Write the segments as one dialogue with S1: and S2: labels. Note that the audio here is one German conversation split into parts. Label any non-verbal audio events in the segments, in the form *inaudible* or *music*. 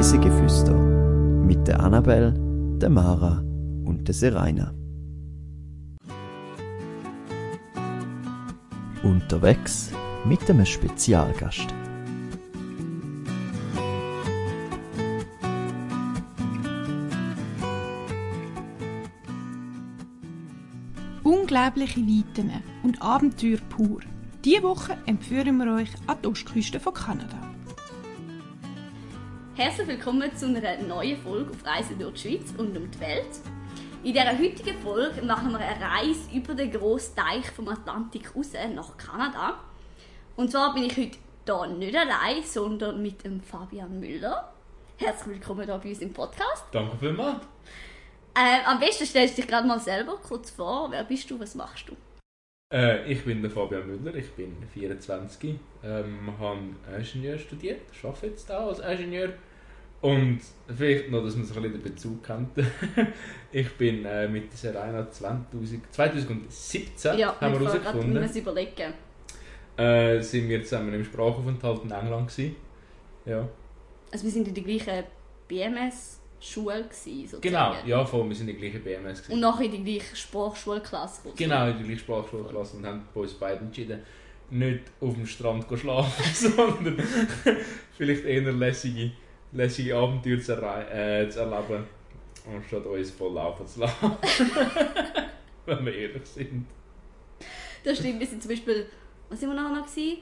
S1: Reisegeflüster mit der Annabel, der Mara und der Seraina. Unterwegs mit einem Spezialgast.
S2: Unglaubliche Weiten und Abenteuer pur. Diese Woche empfehlen wir euch an die Ostküste von Kanada.
S3: Herzlich willkommen zu einer neuen Folge auf Reise durch die Schweiz und um die Welt. In dieser heutigen Folge machen wir eine Reise über den grossen Teich vom Atlantik raus nach Kanada. Und zwar bin ich heute hier nicht allein, sondern mit dem Fabian Müller. Herzlich willkommen hier bei uns im Podcast.
S4: Danke vielmals.
S3: Äh, am besten stellst du dich gerade mal selber kurz vor. Wer bist du, was machst du?
S4: Äh, ich bin der Fabian Müller, ich bin 24, ähm, habe Ingenieur studiert, arbeite jetzt auch als Ingenieur. Und vielleicht noch, dass man sich ein bisschen den Bezug kennt. *laughs* ich bin äh, mit Serena 2000, 2017
S3: Ja,
S4: haben wir herausgefunden,
S3: müssen überlegen.
S4: äh, sind wir zusammen im Sprachaufenthalt in England gewesen. Ja.
S3: Also wir sind in der gleichen BMS-Schule sozusagen.
S4: Genau, ja, voll, wir sind in der gleichen BMS gewesen.
S3: Und nachher in die gleiche Sprachschulklasse.
S4: Genau, in der gleichen Sprachschulklasse und haben bei uns beiden entschieden, nicht auf dem Strand zu schlafen, *laughs* sondern *laughs* vielleicht eher lässige, lässige Abenteuer zu, äh, zu erleben, anstatt uns voll laufen zu lassen. *laughs* Wenn wir ehrlich sind.
S3: Das stimmt, wir sind zum Beispiel, was sind wir nachher noch gewesen?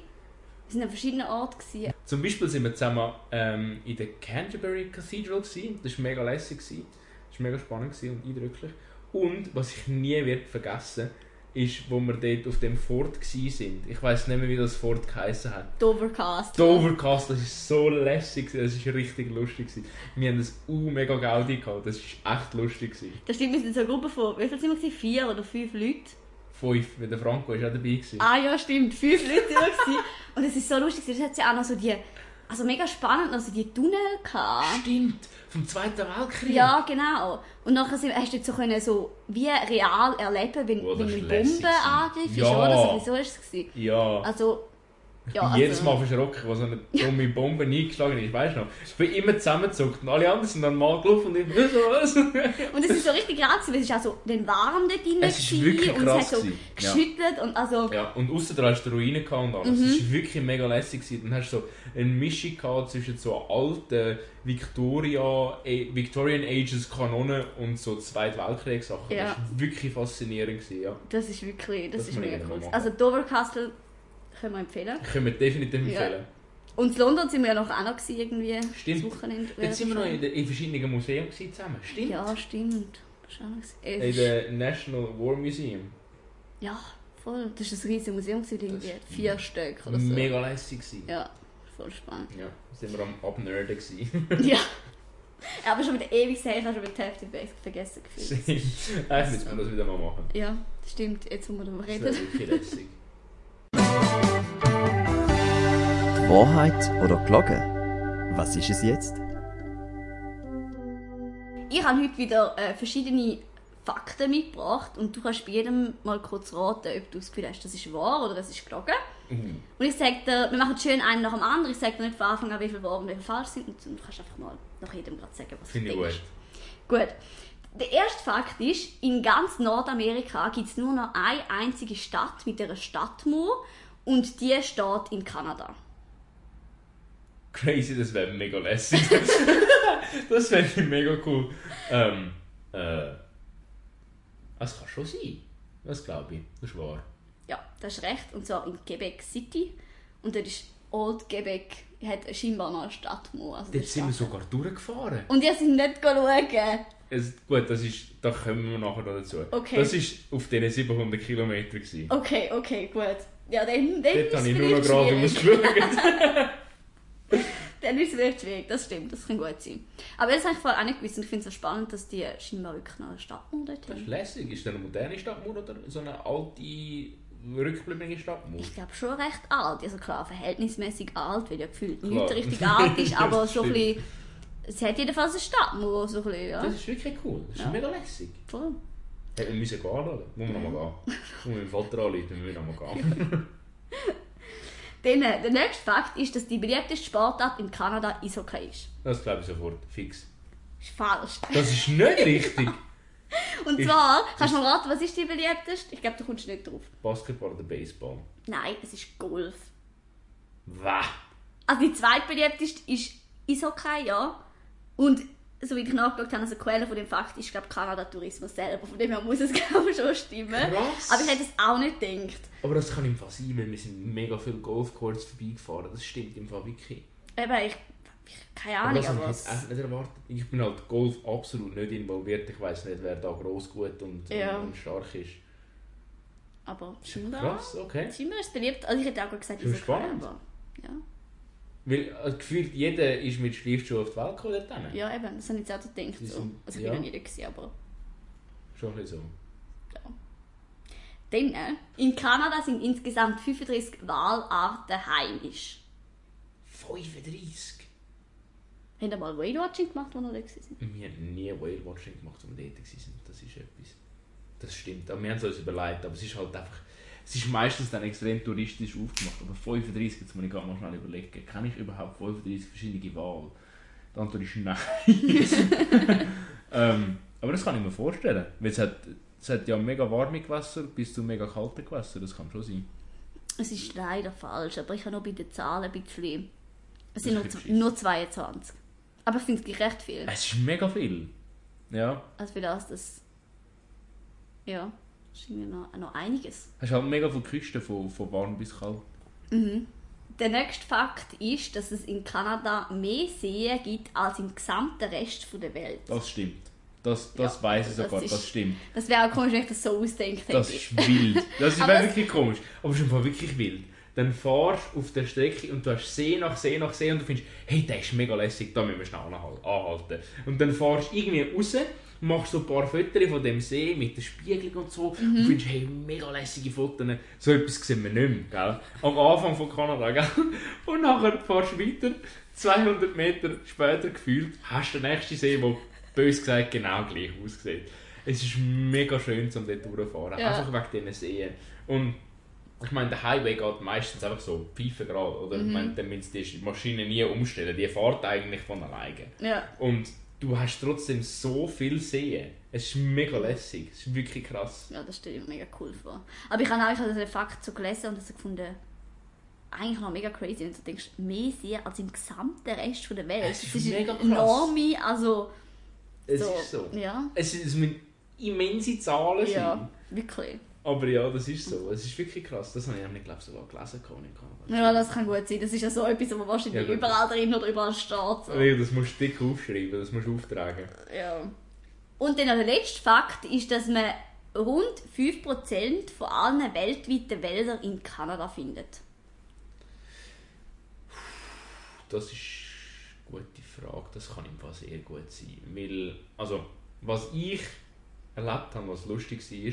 S3: Wir sind an verschiedenen Orten gewesen.
S4: Zum Beispiel sind wir zusammen ähm, in der Canterbury Cathedral. Gewesen. Das war mega lässig. gewesen. Das war mega spannend und eindrücklich. Und was ich nie wird vergessen ist, wo wir dort auf dem Fort sind. Ich weiß nicht mehr, wie das Fort geheißen hat.
S3: Dovercast.
S4: Dover Castle, das ist so lässig, das ist richtig lustig. Wir haben das uh, mega Gaudi gehabt, das ist echt lustig.
S3: Das stimmt, wir sind so eine Gruppe von, wie viel sind wir? Vier oder fünf Leute?
S4: Fünf, weil der Franco ist auch dabei gewesen.
S3: Ah ja, stimmt, fünf Leute sind wir. Und es ist so lustig, das hat ja auch noch so die, also mega spannend, noch so die Tunnel gehabt.
S4: Stimmt, vom Zweiten Weltkrieg.
S3: Ja, genau. Und nachher sind- hast du so, können so wie real erleben, wenn,
S4: Oh,
S3: wenn
S4: ist
S3: eine Bombe angriff ist,
S4: Ja.
S3: oder? So, wieso ist es?
S4: Ja.
S3: Also, ja, also-
S4: jedes Mal verschrocken, wo so eine dumme Bombe eingeschlagen ist, weißt du noch? Ich bin immer zusammengezuckt und alle anderen sind dann mal gelaufen und ich so was.
S3: Und es ist so richtig krass, weil es ist auch so den warm dort drin
S4: Es ist wirklich
S3: und
S4: krass
S3: es hat so
S4: gewesen. Ja.
S3: geschüttelt und also...
S4: Ja, und außer da hast du Ruinen gehabt und alles. Das war wirklich mega lässig. Gewesen. Dann hast du so eine Mischung gehabt zwischen so alten Victoria, Victorian Ages Kanonen und so Zweite Weltkriegssachen.
S3: Ja.
S4: Das war wirklich faszinierend. Gewesen, ja.
S3: Das ist wirklich, das,
S4: Das
S3: ist mega cool. Also Dover Castle können wir empfehlen.
S4: Können wir definitiv
S3: Ja.
S4: empfehlen.
S3: Und in London sind wir ja noch auch noch gewesen, irgendwie.
S4: Stimmt.
S3: Das Wochenende.
S4: Jetzt sind wir noch in, in verschiedenen Museen gewesen zusammen. Stimmt.
S3: Ja, stimmt. Das ist auch noch gewesen.
S4: In der National War Museum.
S3: Ja, voll. Das ist ein riesiges Museum, irgendwie
S4: Das-
S3: vier Stück oder so.
S4: Mega lässig.
S3: Ja, voll spannend.
S4: Ja, sind wir am Abnerden *laughs*
S3: ja. *laughs* Ja, aber schon wieder ewig her, ich habe schon wieder die Hälfte vergessen gefühlt.
S4: Eigentlich müssen wir das wieder mal machen.
S3: Ja, das stimmt. Jetzt, wo wir darüber
S4: Das
S3: reden.
S4: wäre wirklich lässig.
S1: Die Wahrheit oder Glocke? Was ist es jetzt?
S3: Ich habe heute wieder äh, verschiedene Fakten mitgebracht und du kannst bei jedem mal kurz raten, ob du das Gefühl hast, das ist wahr oder das ist gelogen.
S4: Mhm.
S3: Und ich sage dir, wir machen schön einen nach dem anderen. Ich sage dir nicht von Anfang an, wie viel wahr und wie viel falsch sind. Und du kannst einfach mal nach jedem gerade sagen, was
S4: Finde
S3: du
S4: ich
S3: denkst.
S4: gut.
S3: Gut. Der erste Fakt ist, in ganz Nordamerika gibt es nur noch eine einzige Stadt mit einer Stadtmauer und die steht in Kanada.
S4: Crazy, das wäre mega lässig. *laughs* das ich mega cool. Ähm, äh. Das kann schon sein. Das glaube ich. Das ist wahr.
S3: Ja, das ist recht. Und zwar in Quebec City. Und dort ist Old Quebec, hat scheinbar noch eine Stadtmauer. Also
S4: Dort sind wir sogar durchgefahren.
S3: Und ihr seid nicht schauen.
S4: Es, gut, das ist, da kommen wir nachher dazu.
S3: Okay.
S4: Das war auf diesen 700 Kilometern. gewesen.
S3: Okay, okay, gut. Ja, dann, dann
S4: Dort habe ich nur noch gerade ausgeschaut. *laughs*
S3: Dann ist es vielleicht schwierig, das stimmt, das kann gut sein. Aber das habe ich vorher auch nicht gewusst und ich finde es so spannend, dass die scheinbar wirklich noch eine Stadtmauer dort
S4: Das ist
S3: haben.
S4: lässig. Ist das eine moderne Stadtmauer oder so eine alte, rückgebliebene Stadtmauer?
S3: Ich glaube schon recht alt, also klar, verhältnismäßig alt, weil ja gefühlt
S4: Klar.
S3: nicht richtig alt ist, *laughs* aber so ein bisschen, es hat jedenfalls eine Stadtmauer, so ein bisschen, ja.
S4: Das ist wirklich cool. Das ist
S3: Ja.
S4: mega lässig.
S3: Voll.
S4: Hätten wir müssen gehen anschauen. Muss man nochmal gehen. *laughs* Muss meinem Vater anrufen, wir müssen nochmal gehen.
S3: Dann, äh, der nächste Fakt ist, dass die beliebteste Sportart in Kanada Eishockey ist.
S4: Das glaube ich sofort. Fix.
S3: Ist falsch.
S4: Das ist nicht richtig. *laughs*
S3: Und
S4: Ich-
S3: zwar, kannst du mal raten, was ist die beliebteste? Ich glaube, du kommst nicht drauf.
S4: Basketball oder Baseball?
S3: Nein, es ist Golf.
S4: Wah.
S3: Also die zweitbeliebteste ist Eishockey, ja. Und so wie ich nachgeschaut habe, also die Quelle von dem Fakt ist, glaube Kanada Tourismus selber. Von dem her muss es *laughs* glaube ich schon stimmen.
S4: Krass.
S3: Aber ich hätte es auch nicht gedacht.
S4: Aber das kann im Fall sein, weil wir sind mega viele Golfcourts vorbeigefahren. Das stimmt im Fall wirklich.
S3: Eben, ich, ich keine
S4: Aber
S3: Ahnung, aber
S4: ich jetzt echt nicht erwartet. Ich bin halt Golf absolut nicht involviert. Ich weiß nicht, wer da groß, gut und,
S3: Ja.
S4: und stark ist.
S3: aber scheinbar,
S4: Krass, okay.
S3: scheinbar ist beliebt. Also ich hätte auch gesagt
S4: Schon
S3: Eishockey,
S4: spannend.
S3: aber ja.
S4: Weil äh, gefühlt jeder ist mit Stiefelschuhen auf die Welt gekommen dort
S3: ja, eben, das habe ich jetzt auch gedacht.
S4: Die
S3: So.
S4: sind-
S3: Also ich
S4: ja.
S3: bin noch nie da gewesen, aber
S4: Schon ein bisschen so.
S3: Dann, äh, in Kanada sind insgesamt 35 Walarten heimisch.
S4: 35?
S3: Haben ihr mal Whale-Watching gemacht, als ihr da gewesen sind?
S4: Wir haben nie Whale-Watching gemacht, als wir dort waren. Das ist etwas. Das stimmt. Aber wir haben es uns überlegt. Aber es ist halt einfach... Es ist meistens dann extrem touristisch aufgemacht. Aber 35, jetzt muss ich gerade mal schnell überlegen. Kann ich überhaupt 35 verschiedene Wale? Die Antwort ist nein. *laughs* ähm, aber das kann ich mir vorstellen. Weil es hat, es hat ja mega warme Gewässer bis zu mega kalte Gewässer. Das kann schon sein.
S3: Es ist leider falsch, aber ich habe noch bei den Zahlen ein bisschen... Es sind nur, nur 22. Aber ich finde es gleich recht viel.
S4: Es ist mega viel. Ja.
S3: Also für das, das... Ja, das ist irgendwie noch, noch einiges.
S4: Hast halt mega viele Küsten von, von warm bis kalt.
S3: Der nächste Fakt ist, dass es in Kanada mehr Seen gibt als im gesamten Rest der Welt.
S4: Das stimmt. Das, das
S3: Ja,
S4: weiß ich
S3: das
S4: sogar, das,
S3: ist-
S4: stimmt.
S3: Das wäre auch komisch, wenn ich das so ausdenke.
S4: Das
S3: hätte
S4: ist wild. Das
S3: es-
S4: wirklich komisch. Aber es ist einfach wirklich wild. Dann fahrst du auf der Strecke und du hast See nach See nach See und du findest, hey, der ist mega lässig, da müssen wir schnell anhal- anhalten. Und dann fahrst du irgendwie raus, machst so ein paar Fotos von dem See mit der Spiegelung und so
S3: Mhm.
S4: und findest, hey, mega lässige Fotos. So etwas sehen wir nicht mehr, gell? Am Anfang von Kanada, gell? *laughs* Und nachher fahrst du weiter, 200 Meter später gefühlt, hast du den nächsten See, der bös gesagt genau gleich aussieht. Es ist mega schön, um dort durchzufahren.
S3: Ja.
S4: Einfach wegen diesen Seen. Und ich meine, der Highway geht meistens einfach so pfeifen gerade, oder?
S3: Mhm.
S4: Ich meine, dann müssen die Maschine nie umstellen. Die fährt eigentlich von alleine.
S3: Ja.
S4: Und du hast trotzdem so viel Seen. Es ist mega lässig. Es ist wirklich krass.
S3: Ja, das stelle ich mir mega cool vor. Aber ich habe auch ich den Fakt so gelesen und das gefunden, eigentlich noch mega crazy, wenn du denkst, mehr Seen als im gesamten Rest von der Welt.
S4: Es ist
S3: das
S4: mega krass.
S3: enorme, also
S4: Es
S3: so,
S4: ist so.
S3: Ja,
S4: Es, es müssen immense Zahlen sein.
S3: ja, wirklich.
S4: Aber ja, das ist so. Es ist wirklich krass. Das habe ich nämlich, glaube ich, sogar gelesen. Kanada.
S3: Ja, das kann gut sein. Das ist ja so etwas, was wahrscheinlich
S4: Ja,
S3: überall drin oder überall steht. So.
S4: Nee, das musst du dick aufschreiben, das musst du auftragen.
S3: Ja. Und dann der letzte Fakt ist, dass man rund 5% von allen weltweiten Wäldern in Kanada findet.
S4: Das ist eine gute Frage. Das kann im Fall sehr gut sein. Weil, also, was ich erlebt habe, was lustig war,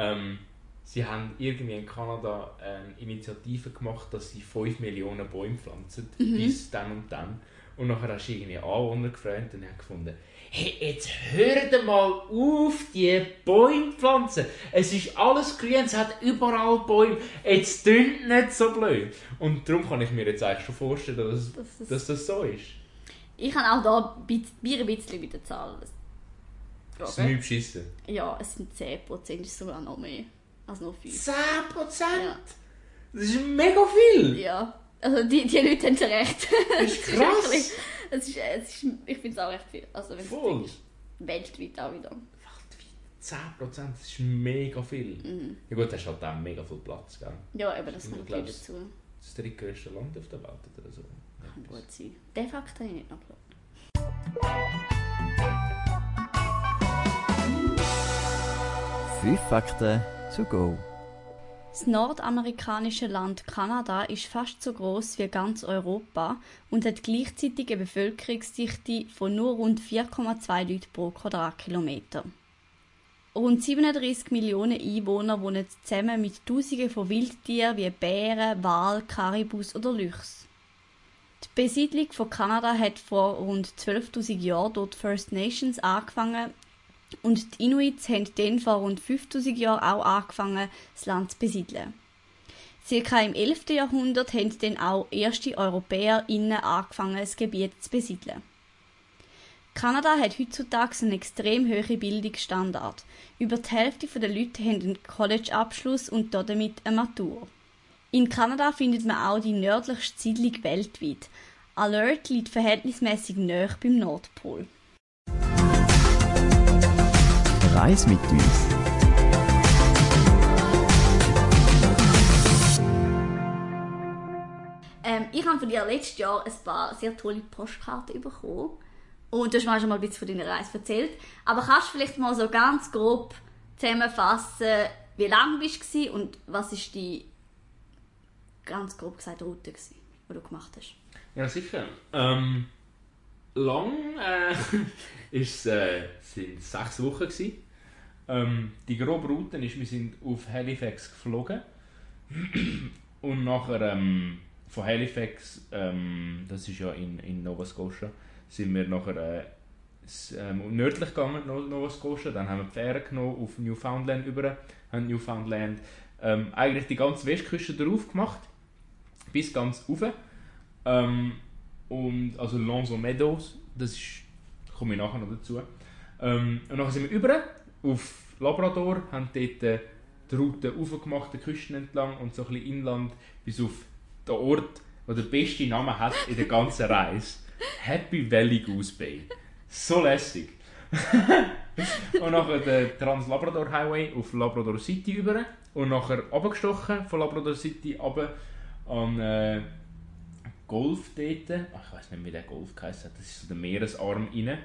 S4: ähm, sie haben irgendwie in Kanada eine Initiative gemacht, dass sie 5 Millionen Bäume pflanzen, bis dann und dann. Und nachher hast du irgendwie Anwohner gefragt und haben gefunden, hey, jetzt hört mal auf, die Bäume pflanzen. Es ist alles grün, es hat überall Bäume. Jetzt tönt nicht so blöd. Und darum kann ich mir jetzt eigentlich schon vorstellen, dass,
S3: Das
S4: dass das so ist.
S3: Ich habe auch da ein bisschen mit den Zahlen.
S4: Das ist mir beschissen.
S3: Ja, es sind 10%, es ist sogar noch mehr. Also noch viel.
S4: 10%?
S3: Ja.
S4: Das ist mega viel!
S3: Ja. Also die, die Leute haben recht.
S4: Das ist *laughs* krass!
S3: es ist, es ist, es ist, ich finde es auch recht viel. Also wenn
S4: Voll.
S3: du weltweit auch wieder. Weltweit?
S4: 10%, das ist mega viel.
S3: Mhm.
S4: Ja gut, hast halt auch mega viel Platz, gell?
S3: Ja, aber das kommt viel dazu.
S4: Das ist das drittgrößte Land auf der Welt oder so.
S3: Kann gut sein. Den Fakt habe ich nicht noch gehört.
S1: 5 Fakten to go.
S3: Das nordamerikanische Land Kanada ist fast so groß wie ganz Europa und hat gleichzeitig eine Bevölkerungsdichte von nur rund 4,2 Leuten pro Quadratkilometer. Rund 37 Millionen Einwohner wohnen zusammen mit Tausenden von Wildtieren wie Bären, Wal, Karibus oder Luchs. Die Besiedlung von Kanada hat vor rund 12.000 Jahren dort First Nations angefangen und die Inuits haben dann vor rund 5000 Jahren auch angefangen, das Land zu besiedeln. Circa im 11. Jahrhundert haben dann auch erste EuropäerInnen angefangen, das Gebiet zu besiedeln. Kanada hat heutzutage einen extrem hohen Bildungsstandard. Über die Hälfte der Leute haben einen College-Abschluss und damit eine Matur. In Kanada findet man auch die nördlichste Siedlung weltweit. Alert liegt verhältnismäßig nahe beim Nordpol.
S1: Reis mit uns.
S3: Ähm, ich habe von dir letztes Jahr ein paar sehr tolle Postkarten bekommen. Und du hast mir schon mal ein bisschen von deiner Reise erzählt. Aber kannst du vielleicht mal so ganz grob zusammenfassen, wie lange bist du und was ist die ganz grob gesagt Route, gewesen, die du gemacht hast?
S4: Ja, sicher. Ähm, lang äh, *laughs* ist, äh, sind sechs Wochen. Gewesen. Ähm, die grobe Route ist, wir sind auf Halifax geflogen. *clears throat* Und nachher ähm, von Halifax, ähm, das ist ja in, in Nova Scotia, sind wir nachher äh, ähm, nördlich gegangen, No- Nova Scotia. Dann haben wir die Fähre genommen auf Newfoundland über, haben Newfoundland ähm, eigentlich die ganze Westküste drauf gemacht, bis ganz rauf. Ähm, und also Lonzo Meadows, das ist, komme ich nachher noch dazu. Ähm, und dann sind wir über auf Labrador, haben dort äh, die Route aufgemacht, die Küsten entlang und so ein bisschen Inland bis auf den Ort, der den besten Namen hat in der ganzen Reise. Happy Valley Goose Bay. So lässig. *laughs* und nachher den Trans-Labrador Highway auf Labrador City über und nachher abgestochen von Labrador City runter an äh, Golf dort. Ach, ich weiß nicht, wie der Golf hat. Das ist so der Meeresarm rein.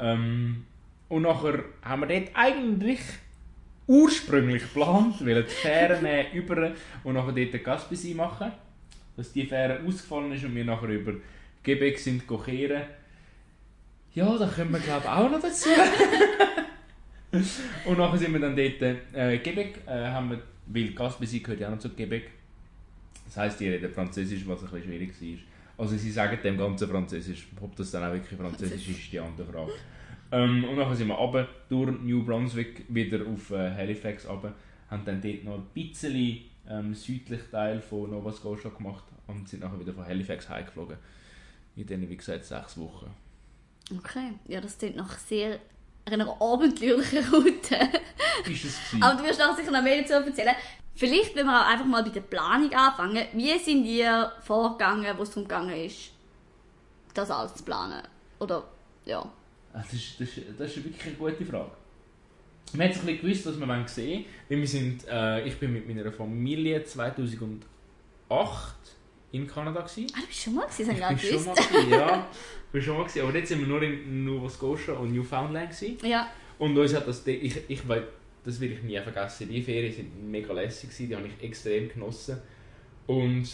S4: Ähm, und nachher haben wir dort eigentlich ursprünglich geplant, weil die Fähre *laughs* nehmen über und nachher dort eine Gaspisi machen. Dass die Fähre ausgefallen ist und wir nachher über Quebec sind kehren. Ja, da kommen wir glaube ich auch noch dazu. *laughs* und nachher sind wir dann dort äh, Quebec, äh, haben wir, weil Gaspisi gehört ja auch noch zu Quebec. Das heisst, die reden Französisch, was ein bisschen schwierig war. Also sie sagen dem Ganzen Französisch. Ob das dann auch wirklich Französisch ist, ist die andere Frage. Ähm, und dann sind wir runter, durch New Brunswick wieder auf äh, Halifax runter, haben dann dort noch ein bisschen ähm, südlichen Teil von Nova Scotia gemacht und sind nachher wieder von Halifax heimgeflogen. In denen, wie gesagt, sechs Wochen.
S3: Okay, ja, das klingt nach sehr einer abenteuerlichen Route.
S4: Ist es gewesen.
S3: Aber du wirst nachher sicher noch mehr dazu erzählen. Vielleicht, wenn wir auch einfach mal bei der Planung anfangen. Wie sind ihr vorgegangen, wo es darum gegangen ist, das alles zu planen? Oder, ja.
S4: Ah, Das ist, das, ist, das ist wirklich eine gute Frage. Wir haben ein gewusst, was wir sehen wollen. Wir sind, äh, ich bin mit meiner Familie 2008 in Kanada. Gewesen.
S3: Ah, du bist schon mal gewesen, das habe
S4: Ich
S3: ich
S4: bin schon mal gewesen, ja. *laughs* Ich bin schon mal gewesen. Aber jetzt sind wir nur in Nova Scotia und Newfoundland. Gewesen.
S3: Ja,
S4: Und uns hat das, ich, ich das will ich nie vergessen. Die Ferien sind mega lässig gewesen, die habe ich extrem genossen. Und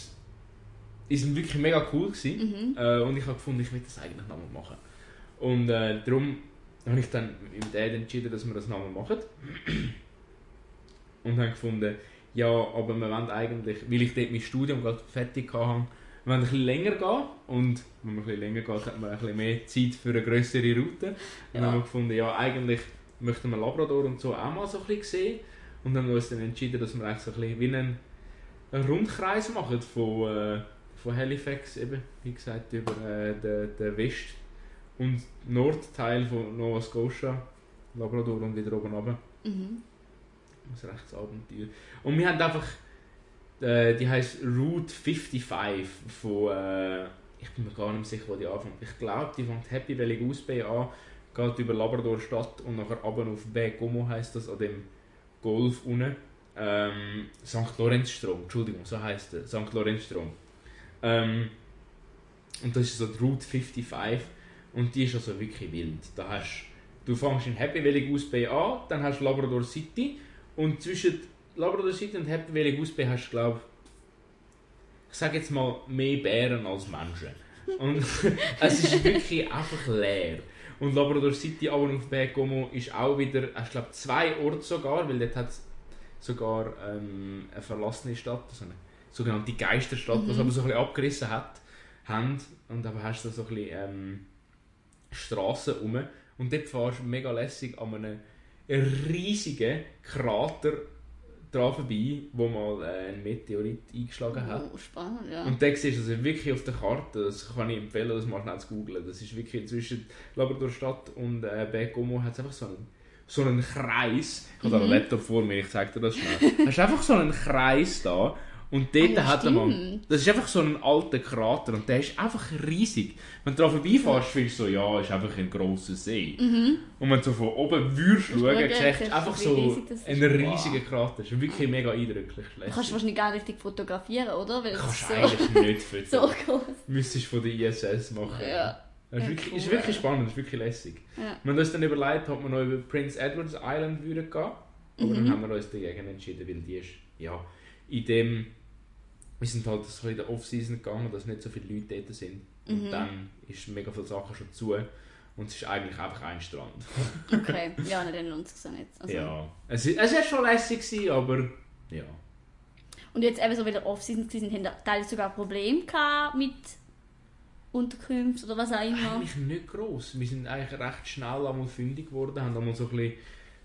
S4: die sind wirklich mega cool gewesen. Äh, und ich habe gefunden, ich will das eigentlich nochmal machen. Und äh, darum habe ich dann mit Dad entschieden, dass wir das nochmal machen. Und habe gefunden, ja, aber wir wollen eigentlich, weil ich dort mein Studium gerade fertig hatte, wir wollen ein bisschen länger gehen. Und wenn man ein bisschen länger geht, hat man ein bisschen mehr Zeit für eine größere Route. Und dann
S3: Ja.
S4: haben wir gefunden, ja, eigentlich möchten wir Labrador und so auch mal so ein bisschen sehen. Und dann haben wir uns dann entschieden, dass wir eigentlich so ein bisschen wie einen, einen Rundkreis machen von, äh, von Halifax, eben, wie gesagt, über äh, den, den West- und Nordteil von Nova Scotia, Labrador und wieder oben runter.
S3: mhm.
S4: Das ist Abenteuer. Und wir haben einfach, äh, die heisst Route 55 von, äh, ich bin mir gar nicht sicher, wo die anfängt. Ich glaube, die fängt Happy Valley Goose Bay an, geht über Labrador Stadt und nachher runter auf Baie-Comeau heisst das, an dem Golf unten. Ähm, St. Lorenzstrom, Entschuldigung, so heisst der, St. Lorenzstrom. Ähm, und das ist so die Route 55 und die ist also wirklich wild. Da hast, du fängst in Happy Valley Goose Bay an, dann hast du Labrador City und zwischen Labrador City und Happy Valley Goose Bay hast du, glaube ich, sage jetzt mal, mehr Bären als Menschen. Und *laughs* es ist wirklich einfach leer. Und Labrador City, aber auf Baie-Comeau, ist auch wieder, ich glaube, zwei Orte sogar, weil dort hat es sogar ähm, eine verlassene Stadt, also eine sogenannte Geisterstadt, was aber so ein bisschen abgerissen hat, haben. Und aber hast du so ein bisschen ähm, Straßen rum. Und dort fährst du mega lässig an einem riesigen Krater dran vorbei, wo mal äh, ein Meteorit eingeschlagen hat.
S3: Oh, spannend, ja.
S4: Und dann siehst du also wirklich auf der Karte, das kann ich empfehlen, das mal schnell zu googlen. Das ist wirklich zwischen Labrador-Stadt und äh, Bergamo hat es einfach so einen, so einen Kreis. Ich habe da einen
S3: Mhm.
S4: Laptop vor mir, ich zeige dir das schnell. *laughs* Hast einfach so einen Kreis da und dort
S3: Ah, ja,
S4: hat man, das ist einfach so ein alter Krater und der ist einfach riesig. Wenn du da vorbeifährst, findest du so, ja, ist einfach ein grosser See. Und wenn du so von oben würdest schauen, siehst du
S3: du,
S4: einfach so
S3: riesig ist.
S4: einen riesigen Krater. Das ist wirklich mega eindrücklich.
S3: Du kannst wahrscheinlich gar nicht richtig fotografieren, oder? Weil
S4: Kannst
S3: ist
S4: du
S3: so,
S4: eigentlich nicht *laughs*
S3: so
S4: füttern.
S3: groß.
S4: Müsstest von der ISS machen.
S3: Ja.
S4: Das ist
S3: Ja,
S4: wirklich, ist
S3: cool.
S4: wirklich spannend, ist wirklich lässig.
S3: Ja.
S4: Wir haben uns dann überlegt, ob wir noch über Prince Edward's Island würden gehen. Aber
S3: Mhm.
S4: dann haben wir uns dagegen entschieden, weil die ist, ja, in dem, wir sind halt so in der Off-Season gegangen, dass nicht so viele Leute dort sind. Und
S3: Mhm.
S4: dann ist mega viele Sachen schon zu. Und es ist eigentlich einfach ein Strand. *laughs*
S3: Okay, ja, dann lohnt es sich nicht. Also.
S4: Ja. Es, es war schon lässig, gewesen, aber ja.
S3: Und jetzt eben so wieder Off-Season gewesen, haben da teilweise sogar Probleme gehabt mit Unterkünften oder was auch immer.
S4: Eigentlich nicht gross. Wir sind eigentlich recht schnell einmal fündig geworden, haben einmal so ein bisschen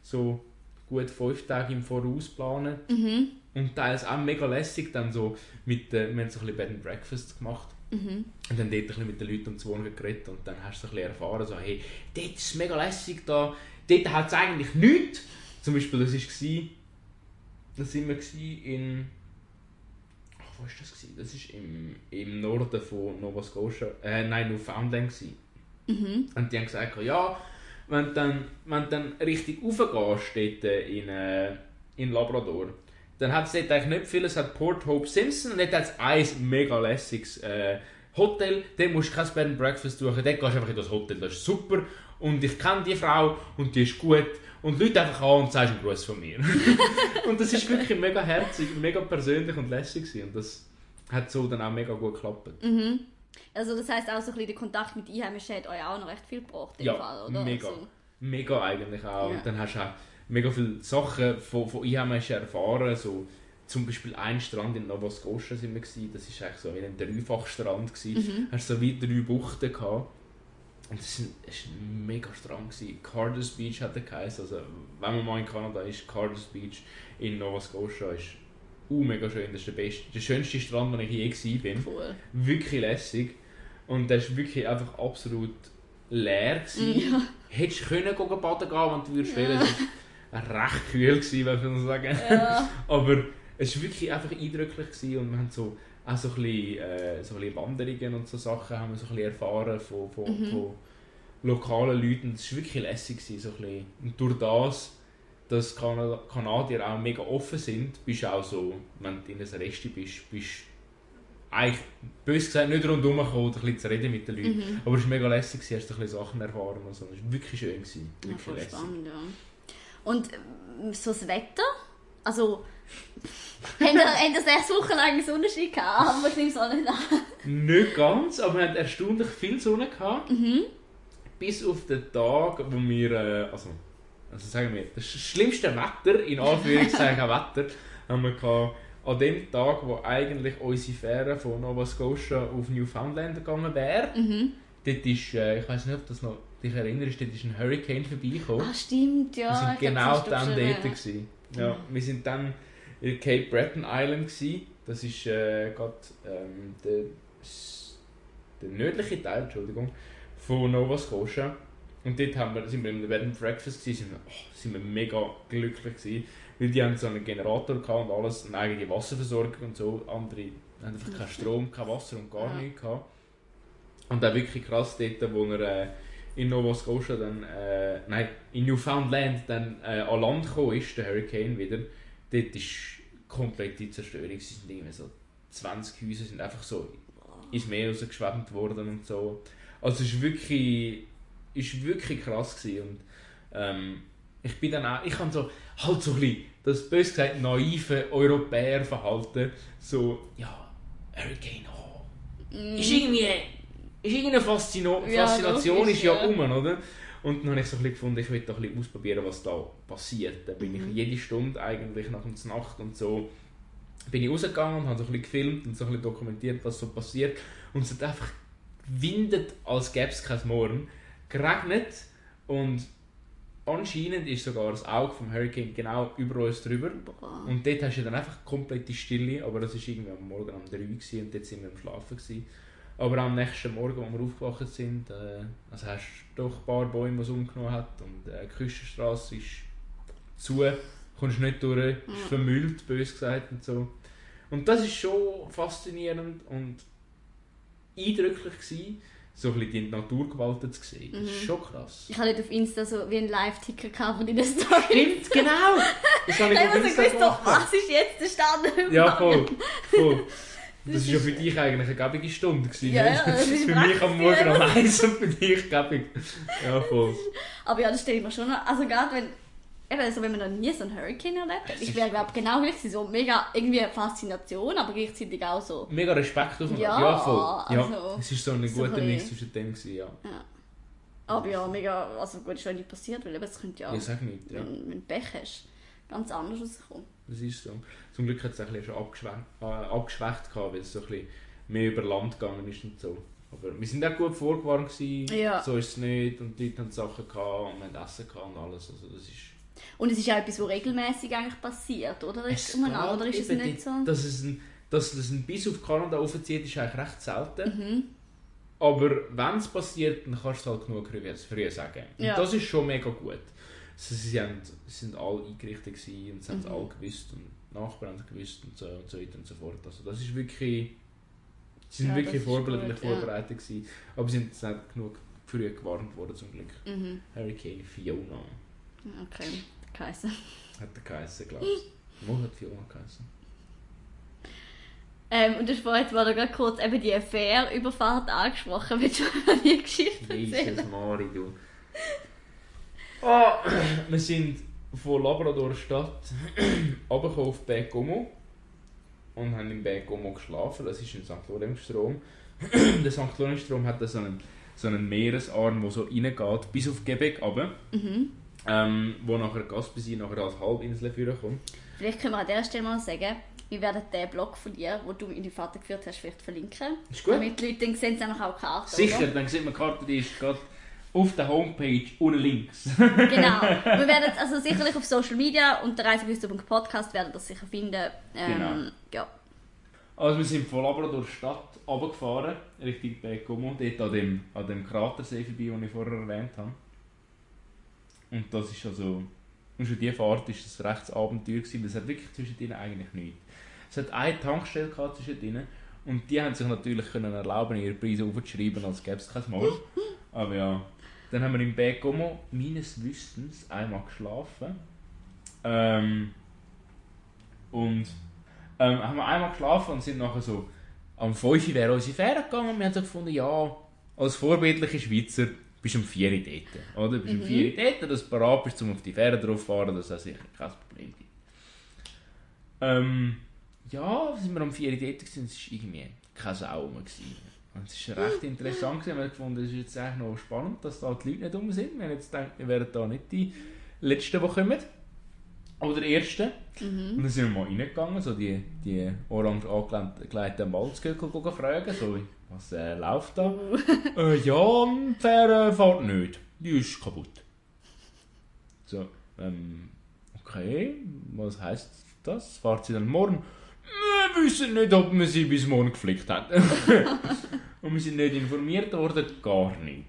S4: so gut fünf Tage im Voraus planen.
S3: Mhm.
S4: Und teils auch mega lässig dann so mit, äh, wir haben so ein bisschen Bed and Breakfast gemacht.
S3: Mhm.
S4: Und dann dort ein bisschen mit den Leuten um zu wohnen geredet und dann hast du so ein bisschen erfahren, so, hey, dort ist es mega lässig da, dort hat es eigentlich nichts. Zum Beispiel, das war, da sind wir in, ach, wo war das gewesen? Das war im, im Norden von Nova Scotia, äh, nein, Newfoundland gewesen.
S3: Mhm.
S4: Und die haben gesagt, ja, wenn du dann, wenn du dann richtig raufgehst dort in, äh, in Labrador, dann hat es dort eigentlich nicht viel. Es hat Port Hope Simpson und dort hat es ein mega lässiges äh, Hotel. Dort musst du kein Bed and Breakfast suchen, dort gehst du einfach in das Hotel, das ist super. Und ich kenne die Frau und die ist gut. Und Leute einfach an und sagst einen Gruß von mir. *laughs* und das ist wirklich mega herzig, mega persönlich und lässig gewesen. Und das hat so dann auch mega gut geklappt.
S3: Mhm. Also das heisst auch so ein bisschen der Kontakt mit Einheimischen hat euch auch noch recht viel gebracht im
S4: Ja,
S3: Fall, oder?
S4: mega.
S3: Also,
S4: Mega eigentlich auch.
S3: Ja.
S4: Und dann hast du auch mega viele Sachen von, von Einheimischen erfahren. So, zum Beispiel ein Strand in Nova Scotia sind wir gewesen. Das war eigentlich so wie ein Dreifachstrand. Gewesen.
S3: Mhm.
S4: Hast so wie drei Buchten gehabt. Und das war ein mega Strand. Gewesen. Carter's Beach hat er geheißen. Also, wenn man mal in Kanada ist, Carter's Beach in Nova Scotia ist uh, mega schön. Das ist der, beste, der schönste Strand, den ich je gewesen bin
S3: cool.
S4: wirklich lässig. Und der war wirklich einfach absolut leer. Gewesen.
S3: Ja.
S4: Hättest du können gehen baden gehen, wenn du würdest war recht kühl, gewesen, ich so sagen.
S3: Ja. *laughs*
S4: Aber es war wirklich einfach eindrücklich gewesen und wir haben so, auch so ein, bisschen, äh, so ein bisschen Wanderungen und so Sachen haben wir so ein bisschen erfahren von, von,
S3: Mhm.
S4: von lokalen Leuten. Das war wirklich lässig. Gewesen, so ein bisschen. Und durch das, dass Kana Kanadier auch mega offen sind, bist du auch so, wenn du in einem Resti bist, bist eigentlich, bös gesagt, nicht rundherum gekommen, ein bisschen zu reden mit den Leuten.
S3: Mhm.
S4: Aber es war mega lässig, gewesen, hast du ein bisschen Sachen erfahren und so. Es war wirklich schön. Gewesen.
S3: Ja,
S4: Wirklich
S3: voll
S4: lässig.
S3: spannend, ja. Und ähm, so das Wetter? Also, haben ihr sechs Wochen lang Sonnenschein gehabt? Aber ich nehme es auch nicht an.
S4: Nicht ganz, aber wir hatten erstaunlich viel Sonne. Gehabt.
S3: Mhm.
S4: Bis auf den Tag, wo wir, äh, also, also sagen wir, das schlimmste Wetter, in Anführungszeichen *laughs* Wetter, haben wir gehabt, an dem Tag, wo eigentlich unsere Fähre von Nova Scotia auf Newfoundland gegangen wäre.
S3: Mhm.
S4: Dort ist, äh, ich weiß nicht, ob das noch dich erinnerst, dort ist ein Hurricane vorbeigekommen.
S3: Ah, stimmt, ja.
S4: wir sind genau dann dort. Gewesen. Ja,
S3: Mhm.
S4: wir sind dann in Cape Breton Island. Gewesen. Das ist äh, gerade ähm, der, der nördliche Teil Entschuldigung, von Nova Scotia. Und dort haben wir, sind wir im Bed and Breakfast, gewesen, sind, wir, oh, sind wir mega glücklich gewesen, weil die haben so einen Generator gehabt und alles, eine eigene Wasserversorgung und so. Andere haben einfach keinen Strom, kein Wasser und gar
S3: Ja.
S4: nichts gehabt. Und auch wirklich krass dort, wo wir äh, in Nova Scotia dann, äh, nein, in Newfoundland dann äh, an Land gekommen ist, der Hurricane wieder, dort ist komplette Zerstörung. Es sind irgendwie so 20 Häuser sind einfach so ins Meer rausgeschwemmt worden und so. Also es ist wirklich, ist wirklich krass gewesen. und ähm, ich bin dann auch, ich habe so, halt so ein bisschen, das bös gesagt naive Europäer-Verhalten, so, ja, Hurricane, oh, ist irgendwie, ist irgendeine Faszino
S3: Ja,
S4: Faszination
S3: logisch,
S4: ist ja
S3: ja.
S4: um, oder? Und dann habe ich so ein bisschen gefunden, ich will da ein bisschen ausprobieren, was da passiert. Da bin
S3: Mhm.
S4: ich jede Stunde eigentlich nach der Nacht und so bin ich rausgegangen und habe so ein bisschen gefilmt und so ein bisschen dokumentiert, was so passiert. Und es hat einfach gewindet, als gäbe es kein Morgen, geregnet und anscheinend ist sogar das Auge vom Hurricane genau über uns drüber. Und dort hast du dann einfach komplette Stille, aber das war irgendwie am Morgen um 3 Uhr und dort sind wir am Schlafen. Gewesen. Aber am nächsten Morgen, als wir aufgewacht sind, äh, also hast du doch ein paar Bäume, die es umgenommen hat und äh, die Küstenstraße ist zu, kommst nicht durch, ist vermüllt, bös gesagt und so. Und das ist schon faszinierend und eindrücklich gewesen, so ein bisschen die Naturgewalten zu sehen. Das ist
S3: Mhm.
S4: schon krass.
S3: Ich habe nicht auf Insta so wie einen Live-Ticker gehabt von deinen Story.
S4: Stimmt, genau! Das habe
S3: Ich
S4: ich
S3: habe so gewusst, was ist jetzt der Stand?
S4: Ja, voll. voll. Das war ja für dich eigentlich eine gäbige Stunde. Gewesen,
S3: Ja,
S4: ne?
S3: ja,
S4: für mich am Morgen am eins und für dich gäbig. Ja, voll.
S3: Aber ja, das stelle ich mir schon noch. Also gerade wenn. Eben, also wenn man noch nie so einen Hurricane erlebt hat. Ich wäre, glaube genau gleich so mega irgendwie eine Faszination, aber gleichzeitig auch so.
S4: Mega Respekt auf
S3: Ja,
S4: ja, voll. Ja,
S3: also,
S4: es war so ein
S3: so
S4: guter
S3: ein
S4: Mix zwischen dem. Gewesen, ja.
S3: Ja. Aber ja, mega. Also gut, ist schon nicht passiert, weil eben, es könnte ja.
S4: Ich sag nicht, ja.
S3: Wenn, wenn du Pech hast, ganz anders rauskommen.
S4: Das ist so. Zum Glück hat es ein bisschen schon abgeschwächt, äh, abgeschwächt gehabt, weil es so ein bisschen mehr über Land gegangen ist und so. Aber wir sind auch gut vorgewarnt gewesen,
S3: Ja.
S4: so ist es nicht und die Leute haben Sachen gehabt und wir haben Essen gehabt und alles. Also das ist...
S3: Und es ist ja etwas, was regelmäßig eigentlich passiert, oder?
S4: Es
S3: umeinander, oder ist es nicht so?
S4: Dass es ein, dass es ein Biss auf Kanada aufzieht, ist eigentlich recht selten.
S3: Mhm.
S4: Aber wenn es passiert, dann kannst du es halt genug früh, früh sagen. Und
S3: Ja.
S4: das ist schon mega gut. Also, sie, haben, sie sind alle eingerichtet gewesen und sie haben es
S3: Mhm.
S4: alle gewusst und Nachbarn haben gewusst und so, und so weiter und so fort. Also das ist wirklich... Sie sind
S3: Ja,
S4: wirklich vorbildlich
S3: gut, ja.
S4: vorbereitet gewesen. Aber sie sind nicht genug früh gewarnt worden zum Glück.
S3: Mhm.
S4: Hurricane Fiona
S3: Okay, geheißen.
S4: hat er geheißen, glaube ich. *laughs* Wo hat Fiona geheißen?
S3: Ähm, und du hast vorhin mal gerade kurz eben die Fährüberfahrt angesprochen. Willst du mal die Geschichte erzählen?
S4: Jesus Mari, du. Ah, wir sind von Labrador Stadt *clears throat* runtergekommen auf Berg Como und haben im Berg Como geschlafen. Das ist im St. Lorenzstrom. *clears throat* der St. Lorenzstrom hat so einen, so einen Meeresarm, der so reingeht, bis auf Quebec runter.
S3: Mhm.
S4: Ähm, wo nachher Gaspésie nachher als Halbinsel vorkommt.
S3: Vielleicht können wir an dieser Stelle mal sagen, wir werden den Blog von dir, den du in die Vater geführt hast, vielleicht verlinken.
S4: Ist gut?
S3: Damit die Leute dann sehen, sie auch Karten.
S4: Sicher,
S3: Oder?
S4: dann sieht man die Karte, die ist gerade auf der Homepage unten links. *laughs*
S3: Genau. Wir werden also sicherlich auf Social Media unter reisebüster.podcast werden das sicher finden. Ähm,
S4: Genau.
S3: Ja.
S4: Also wir sind von Labrador Stadt runtergefahren, Richtung Berg Como, dort an dem, an dem Kratersee vorbei, den ich vorher erwähnt habe. Und das ist also, und schon diese Fahrt ist das recht ein Abenteuer gewesen, es hat wirklich zwischen denen eigentlich nichts. Es hat eine Tankstelle gehabt zwischen denen und die haben sich natürlich können erlauben, ihre Preise aufzuschreiben, als gäbe es kein Mal. *laughs* Aber ja, dann haben wir im Berg Como meines Wissens einmal geschlafen. Ähm, und ähm, haben wir einmal geschlafen und sind nachher so am 5 Uhr wäre unsere Fähre gegangen und wir haben so gefunden, ja, als vorbildliche Schweizer bist du um 4 Uhr dort. Oder? Bist um 4 Uhr dort, dass du bereit bist, um auf die Fähre drauf zu fahren, dass das sicher kein Problem gibt. Ähm, ja, sind wir um 4 Uhr dort gewesen, es war irgendwie keine Sau mehr. Gewesen. Und es war recht interessant, gewesen. haben gefunden, es ist jetzt eigentlich noch spannend, dass da die Leute nicht rum sind. Wir haben jetzt gedacht, wir wären da nicht die Letzten, die kommen. Oder die Ersten. Und dann sind wir mal reingegangen, so die, die orange angekleideten Malzgöckel fragen, so, was äh, läuft da? äh, ja, Fähre fährt nicht, die ist kaputt. So, ähm, okay, was heisst das? Fahrt sie dann morgen? Wir wissen nicht, ob wir sie bis morgen geflickt haben. *laughs* Und wir sind nicht informiert worden, gar nicht.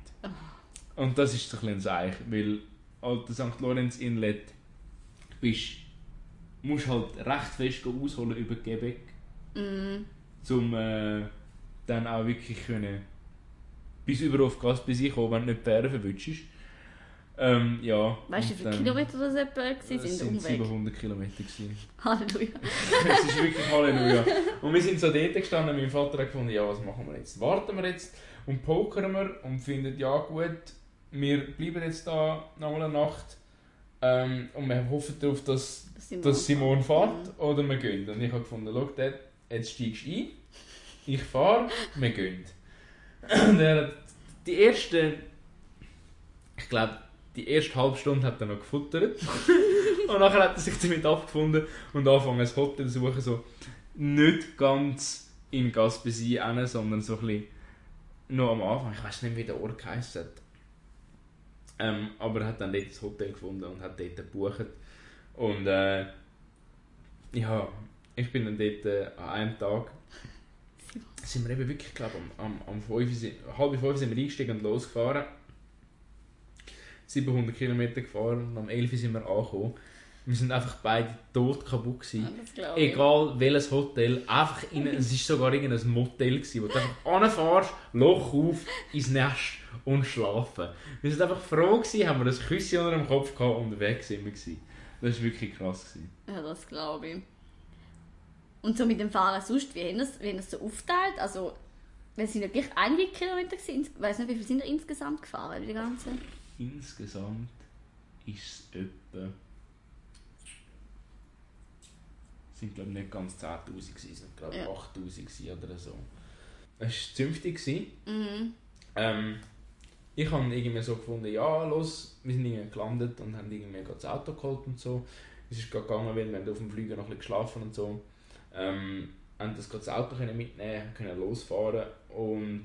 S4: Und das ist ein bisschen ein Zeichen, weil alte St. Lorenz Inlet bist, musst halt recht fest ausholen über Quebec,
S3: Mm,
S4: um äh, dann auch wirklich können bis über auf Gas bei sich kommen, wenn du nicht die Fähre verwutschst. Ähm, ja.
S3: weißt du, wie
S4: und
S3: viele Kilometer das etwa
S4: Es
S3: waren?
S4: sind
S3: Umweg.
S4: 700 Kilometer. Gewesen.
S3: Halleluja. *laughs*
S4: es ist wirklich Halleluja. *laughs* Und wir sind so dort gestanden, mein Vater hat gefunden, ja, was machen wir jetzt? Warten wir jetzt und pokern wir und finden, ja gut, wir bleiben jetzt da noch mal eine Nacht ähm, und wir hoffen darauf, dass,
S3: Das sind
S4: dass. Simon fährt oder wir gehen. Und ich habe gefunden, schau, Dad, jetzt steigst du ein, ich fahre, wir gehen. *clears throat* Und er hat die erste, ich glaube, die erste halbe Stunde hat er noch gefuttert. *laughs* und nachher hat er sich damit abgefunden und angefangen, ein Hotel zu suchen, so nicht ganz in Gaspésie rein, sondern so ein bisschen noch am Anfang. Ich weiß nicht, wie der Ort heisst. Ähm, aber er hat dann dort das Hotel gefunden und hat dort gebucht. Und äh, ja, ich bin dann dort äh, an einem Tag sind wir eben wirklich, glaube am, am, am 5, sind- halb fünf sind wir eingestiegen und losgefahren. 700 Kilometer gefahren und am 11 sind wir angekommen. Wir sind einfach beide tot kaputt gewesen.
S3: Das ich.
S4: Egal welches Hotel, einfach in, *laughs* es war sogar irgendein Motel, gewesen, wo du einfach anfährst, Loch auf, ins Nest und schlafen. Wir sind einfach froh gewesen, haben wir ein Küsschen unter dem Kopf gehabt und weg sind wir gewesen. Das war wirklich krass. Gewesen.
S3: Ja, das glaube ich. Und so mit dem Fahren sonst, wie haben das, wie haben das so aufteilt? Also, wir sind ja gleich einige Kilometer gewesen. Ich weiß nicht, wie viel sind wir insgesamt gefahren, die ganze?
S4: Insgesamt ist es etwa. Es sind glaube ich nicht ganz 10'000 gewesen, es sind glaube
S3: Ja.
S4: 8'000 gewesen oder so. Es war zünftig.
S3: Mhm.
S4: Ähm, ich habe irgendwie so gefunden, ja, los, wir sind irgendwie gelandet und haben irgendwie das Auto geholt und so. Es ist gerade gegangen, weil wir auf dem Flüger noch ein bisschen geschlafen und so. Ähm, haben das das Auto können mitnehmen, können losfahren und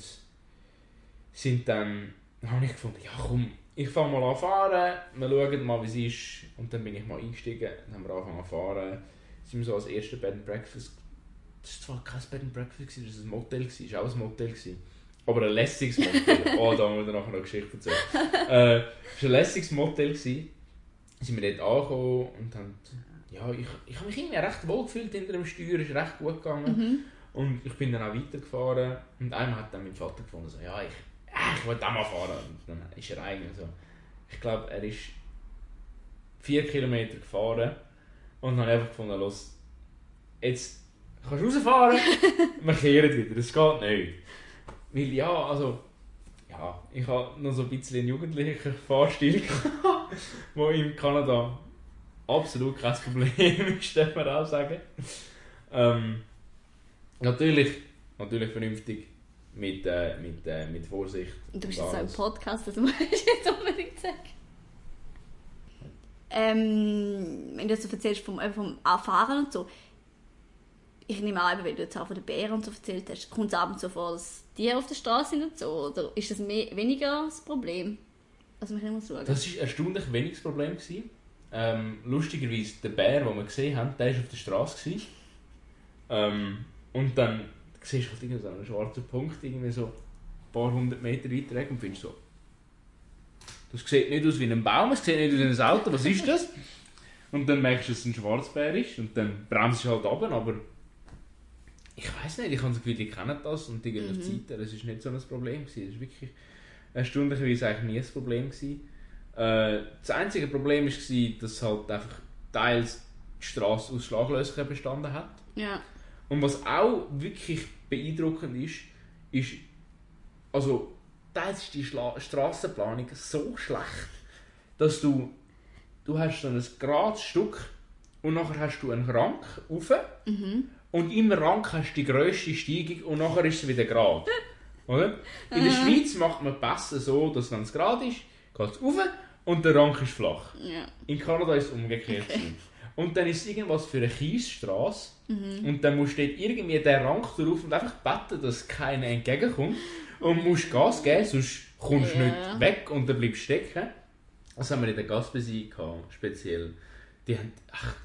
S4: sind dann, dann habe ich gefunden, ja komm, ich fange mal an fahren, wir schauen mal, wie es ist. Und dann bin ich mal eingestiegen, dann haben wir angefangen zu fahren. Sind wir so als erste Bed and Breakfast, das war zwar kein Bed and Breakfast, das war ein Motel, das war auch ein Motel. Aber ein lässiges Motel. *laughs* oh, da haben wir nachher noch eine Geschichte erzählen. äh, es war ein lässiges Motel. Gewesen. Sind wir dort angekommen und haben, ja, ich, ich habe mich irgendwie recht wohl gefühlt hinter dem Steuer, es ist recht gut gegangen.
S3: Mhm.
S4: Und ich bin dann auch weitergefahren und einmal hat dann mein Vater gefunden, so, ja, ich, ich will auch mal fahren. Und dann ist er eigentlich so, ich glaube, er ist vier Kilometer gefahren und dann einfach gefunden, los, jetzt kannst du rausfahren, *laughs* wir kehren wieder, das geht nicht. Weil ja, also, ja, ich habe noch so ein bisschen einen jugendlichen Fahrstil gehabt, wo in Kanada absolut kein Problem *laughs* ist, darf man auch sagen. Ähm, natürlich, natürlich vernünftig, mit, äh, mit, äh, mit Vorsicht.
S3: Und du bist jetzt so im. Podcast, das *laughs* musst du jetzt unbedingt sagen. Ähm, wenn du jetzt so erzählst vom, eben vom Fahren und so, ich nehme an, weil du jetzt auch von den Bären und so erzählt hast, kommt es abends so vor, dass die auf der Straße sind und so, oder ist das mehr, weniger das Problem? Also können mal schauen.
S4: Das war erstaunlich wenig das Problem. Gewesen. Ähm, lustigerweise, der Bär, den wir gesehen haben, der war auf der Straße. Gewesen. Ähm, und dann siehst halt irgendwie so einen schwarzen Punkt, irgendwie so ein paar hundert Meter weiter weg und findest so, das sieht nicht aus wie ein Baum, es sieht nicht aus wie ein Auto, was ist das? Und dann merkst du, dass es ein Schwarzbär ist und dann bremst du halt runter, aber ich weiß nicht, ich habe das Gefühl, die kennen das und die gehen auf die Seite. Das war nicht so ein Problem. Gewesen. Das war wirklich erstaunlicherweise eigentlich nie ein Problem. Gewesen. Äh, das einzige Problem war, dass halt einfach teils die Straße aus Schlaglöchern bestanden hat.
S3: Ja.
S4: Und was auch wirklich beeindruckend ist, ist, also teils ist die Schla Strassenplanung so schlecht, dass du, du hast so ein gerades Stück und nachher hast du einen Rank rauf und im Rank hast du die grösste Steigung und nachher ist es wieder gerade. *laughs* Oder? In der Schweiz macht man Pässe so, dass wenn es gerade ist, geht es rauf und der Rank ist flach.
S3: ja.
S4: In Kanada ist es umgekehrt. gewesen. Und dann ist es irgendwas für eine Kiesstraße. Und dann musst du dort irgendwie den Rang drauf und einfach beten, dass keiner entgegenkommt. Und musst Gas geben, sonst kommst du
S3: Ja.
S4: nicht weg und dann bleibst du stecken. Das haben wir in der Gaspesi gehabt, speziell. Die haben echt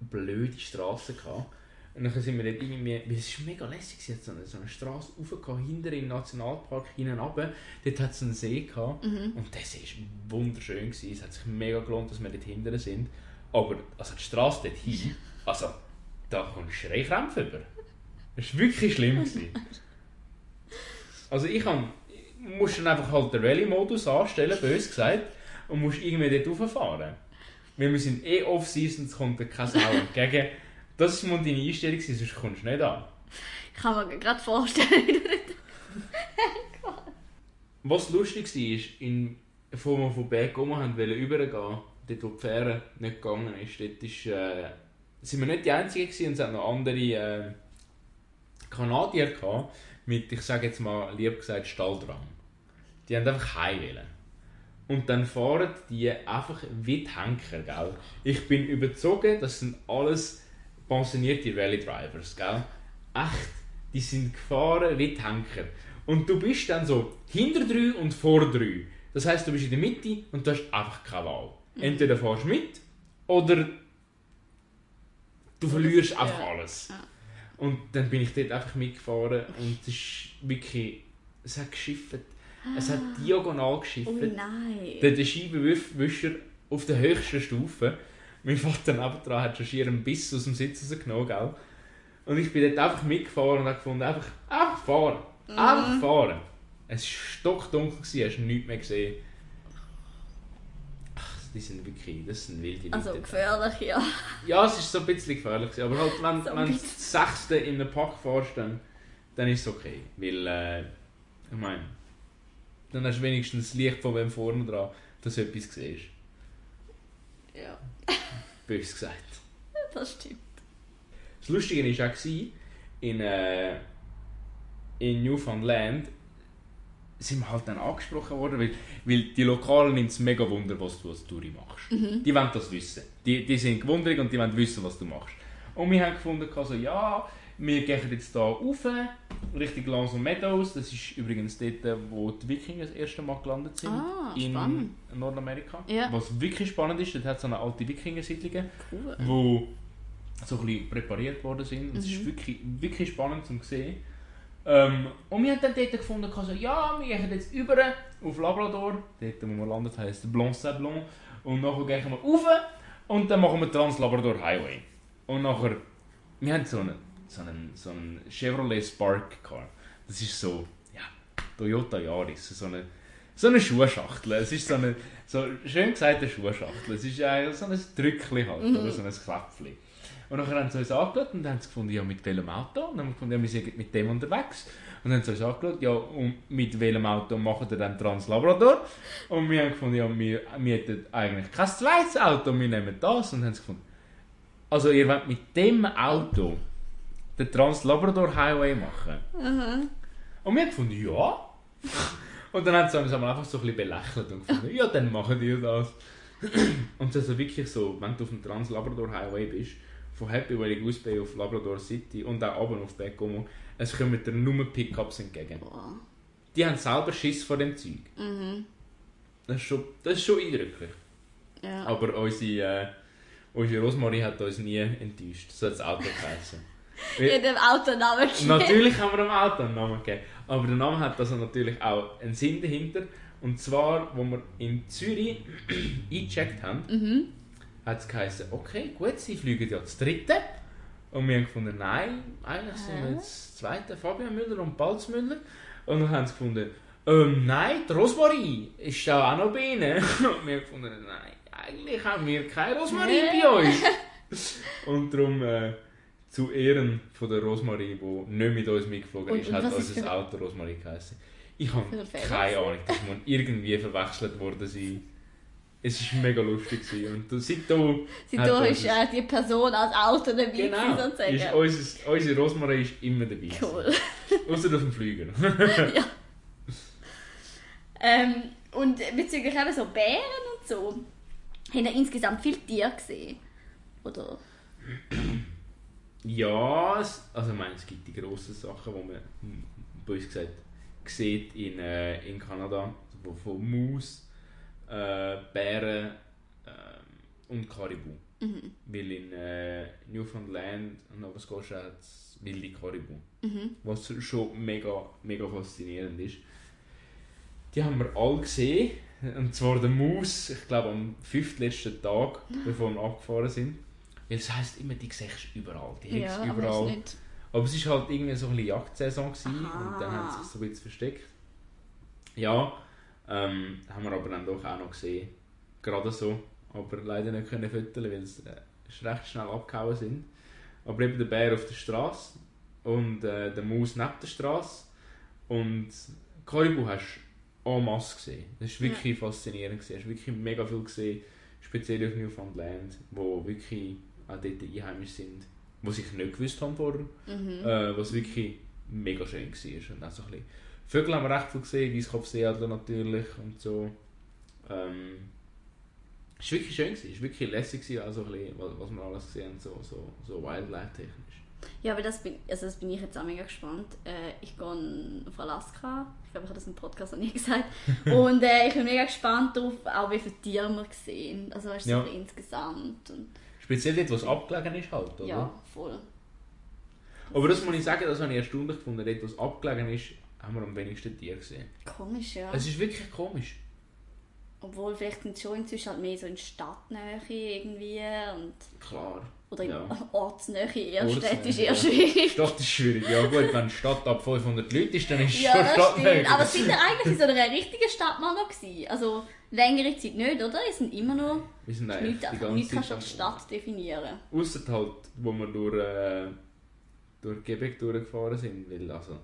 S4: blöde Straßen gehabt. Und dann sind wir dort irgendwie, es ist mega lässig, hat so eine, so eine Straße raufgehauen, hinter im Nationalpark hinein runter. Dort hat es einen See gehabt. Und der See war wunderschön. Gewesen. Es hat sich mega gelohnt, dass wir dort hinten sind. Aber also die Straße dort hin, also da kommst du Schreikrämpfe über. Das war wirklich schlimm. Gewesen. Also ich kann, musst dann einfach halt den Rallye-Modus anstellen, bös gesagt, und musst irgendwie dort rauffahren. Weil wir sind eh off-season, es kommt dir kein Sau entgegen. Das war mal deine Einstellung, sonst kommst du nicht an.
S3: Ich kann mir gerade vorstellen, wie du dort *laughs*
S4: Was lustig war, in, bevor wir von Berg um haben übergehen, dort wo die Fähre nicht gegangen ist, dort ist, äh, sind wir nicht die Einzigen gewesen, es hat noch andere äh, Kanadier gehabt, mit, ich sage jetzt mal, lieb gesagt, Stalldrang. Die haben einfach heim wollen. Und dann fahren die einfach wie Henker, gell? Ich bin überzogen, das sind alles pensionierte Rallye-Drivers, gell? Echt, die sind gefahren wie Henker. Und du bist dann so hinter drei und vor drei. Das heisst, du bist in der Mitte und du hast einfach keine Wahl. Entweder fährst du mit oder du verlierst einfach
S3: ja.
S4: alles.
S3: Ja.
S4: Und dann bin ich dort einfach mitgefahren und es ist wirklich, es hat geschifft. Es hat diagonal geschifft.
S3: Oh nein.
S4: Der, Scheibenwischer auf der höchsten Stufe. Mein Vater nebendran hat schon schier einen Biss aus dem Sitz rausgenommen, gell? Und ich bin dort einfach mitgefahren und habe gefunden, einfach, einfach fahren. Einfach fahren. Es war stockdunkel, hast nichts mehr gesehen. Die sind wirklich, das sind wilde Leute.
S3: Also gefährlich, ja.
S4: Ja, es ist so ein bisschen gefährlich. Aber halt, wenn,
S3: So
S4: wenn du das Sechste in einem Pack fährst, dann, dann ist es okay. Weil, äh, ich meine, dann hast du wenigstens das Licht von wem vorne dran, dass du etwas siehst.
S3: Ja, *laughs*
S4: Bös gesagt.
S3: das stimmt.
S4: Das Lustige war auch, in, äh, in Newfoundland sind wir halt dann angesprochen worden, weil, weil die Lokalen nimmt es mega Wunder, was du als Touri machst. Die wollen das wissen. Die, die sind gewundert und die wollen wissen, was du machst. Und wir haben gefunden, also, ja, wir gehen jetzt hier rauf, Richtung Lanson Meadows. Das ist übrigens dort, wo die Wikinger das erste Mal gelandet sind.
S3: Ah,
S4: in
S3: spannend.
S4: Nordamerika.
S3: Ja.
S4: Was wirklich spannend ist, dort hat es so eine alte Wikinger-Siedlung,
S3: Cool.
S4: wo so ein bisschen präpariert worden sind. Und Es ist wirklich, wirklich spannend zum sehen. Ähm, und wir haben dann dort gefunden, also, ja, wir gehen jetzt über auf Labrador. Dort, wo wir landet, heisst Blanc Sablon. Und nachher gehen wir rauf und dann machen wir Trans-Labrador Highway. Und nachher, wir haben so einen, so einen, so einen Chevrolet Spark Car. Das ist so, ja, Toyota Yaris, so eine, so eine Schuhschachtel. Es ist so eine, so schön gesagt eine Schuhschachtel. Es ist eigentlich so ein Drückchen halt, oder so ein Kläpfchen. Und dann haben sie uns angeschaut und haben sie gefunden, ja, mit welchem Auto? Und dann haben wir gefunden, ja, wir sind mit dem unterwegs. Und dann haben sie uns angeschaut, ja, und mit welchem Auto machen wir dann Trans-Labrador? Und wir haben gefunden, ja, wir, wir hätten eigentlich kein zweites Auto, wir nehmen das. Und haben sie gefunden, also ihr wollt mit dem Auto den Trans-Labrador Highway machen? Und wir haben gefunden, ja. Und dann haben sie uns einfach so ein bisschen belächelt und gefunden, ja, dann machen die das. Und es ist also wirklich so, wenn du auf dem Trans-Labrador Highway bist, von Happy Valley Goose Bay auf Labrador City und auch oben auf Backgomo, es kommen dir nur Pickups entgegen.
S3: Boah.
S4: Die haben selber Schiss vor dem Zeug. Das, ist schon, das ist schon eindrücklich.
S3: Ja.
S4: Aber unsere, äh, unsere Rosmarie hat uns nie enttäuscht. So hat das Auto geheißen. *laughs*
S3: In dem Autonamen gegeben.
S4: Natürlich haben wir dem Auto einen Namen gegeben. Aber der Name hat also natürlich auch einen Sinn dahinter. Und zwar, wo wir in Zürich *clears throat* eingecheckt haben, hat es geheißen, okay, gut, sie fliegen ja das dritte. Und wir haben gefunden, nein, eigentlich sind wir jetzt das zweite, Fabian Müller und Balz Müller. Und dann haben sie gefunden, ähm, nein, die Rosmarie ist ja auch noch bei ihnen. *laughs* Und wir haben gefunden, nein, eigentlich haben wir keine Rosmarie bei uns. *laughs* Und darum, äh, zu Ehren von der Rosmarie, die nicht mit uns mitgeflogen
S3: Und-
S4: ist,
S3: und
S4: hat unser
S3: für-
S4: Auto Rosmarie geheißen. Ich habe keine Ahnung, das muss irgendwie verwechselt worden sein. Es war mega lustig. gewesen. Und du- seitdem
S3: Seitdem ist äh, die Person als Auto dabei
S4: Genau,
S3: sozusagen.
S4: ist unser, unsere Rosmarie ist immer dabei.
S3: Cool. *laughs*
S4: Außer auf dem Flüger. *laughs* *laughs*
S3: Ähm, und bezüglich eben so Bären und so, haben ihr insgesamt viele Tiere gesehen? Oder?
S4: ja, es, also ich meine, es gibt die grossen Sachen, die man hm, bei uns gesagt sieht in, äh, in Kanada, wo von Maus, äh, Bären ähm, und Karibu. Weil in äh, Newfoundland und Nova Scotia hat es wilde Karibu. Was schon mega, mega faszinierend ist. Die haben wir alle gesehen. Und zwar der Maus, ich glaube am fünftletzten Tag, bevor wir abgefahren sind. Weil es heisst immer, die siehst du überall. Die
S3: aber
S4: überall.
S3: nicht.
S4: Aber es war halt irgendwie so ein bisschen Jagdsaison gewesen, und dann haben sie sich so ein bisschen versteckt. Ja, ähm, haben wir aber dann doch auch noch gesehen. Gerade so. Aber leider nicht können füttern, weil sie äh, recht schnell abgehauen sind. Aber eben der Bär auf der Straße und äh, der Maus neben der Straße. Und Karibu hast du en masse gesehen. Das war wirklich faszinierend. Gewesen. Du hast wirklich mega viel gesehen, speziell auf Newfoundland, wo wirklich auch dort einheimisch sind, was ich nicht gewusst habe vorher. Äh, was wirklich mega schön war. Und auch so ein bisschen Vögel haben wir recht viel gesehen, Weißkopfseeadler natürlich und so. Ähm, es war wirklich schön, es war wirklich lässig, gewesen, also ein bisschen, was, was wir alles gesehen haben, so, so, so Wildlife-technisch.
S3: Ja, aber das bin, also das bin ich jetzt auch mega gespannt. Äh, ich gehe auf Alaska. Ich glaube, ich habe das im Podcast noch nie *laughs* gesagt. Und äh, ich bin mega gespannt darauf, auch wie viele Tiere wir sehen. Also weißt
S4: Ja.
S3: so insgesamt. Und,
S4: Speziell dort, wo es abgelegen ist halt, oder?
S3: ja, voll.
S4: Aber das muss ich sagen, das habe ich erstaunlich gefunden. Dort, wo es abgelegen ist, haben wir am wenigsten Tiere gesehen.
S3: Komisch, ja.
S4: Es ist wirklich komisch.
S3: Obwohl, vielleicht sind schon inzwischen halt mehr so in Stadtnähe irgendwie. Und,
S4: Klar.
S3: oder in
S4: Ja.
S3: Ortsnähe. Eher
S4: Ortsnähe,
S3: Städte ist
S4: ja.
S3: eher schwierig.
S4: Stadt ist schwierig. Ja gut, wenn eine Stadt ab 500 Leute ist, dann ist es
S3: Ja,
S4: schon Stadtnähe.
S3: Aber sind wir eigentlich in so einer richtigen Stadt mal noch gewesen? Also längere Zeit nicht, oder? Wir sind immer noch...
S4: Wir sind
S3: Nicht,
S4: eigentlich die ganze
S3: kannst du als Stadt definieren.
S4: Ausser halt, wo wir durch, äh, durch Quebec durchgefahren sind. Weil also,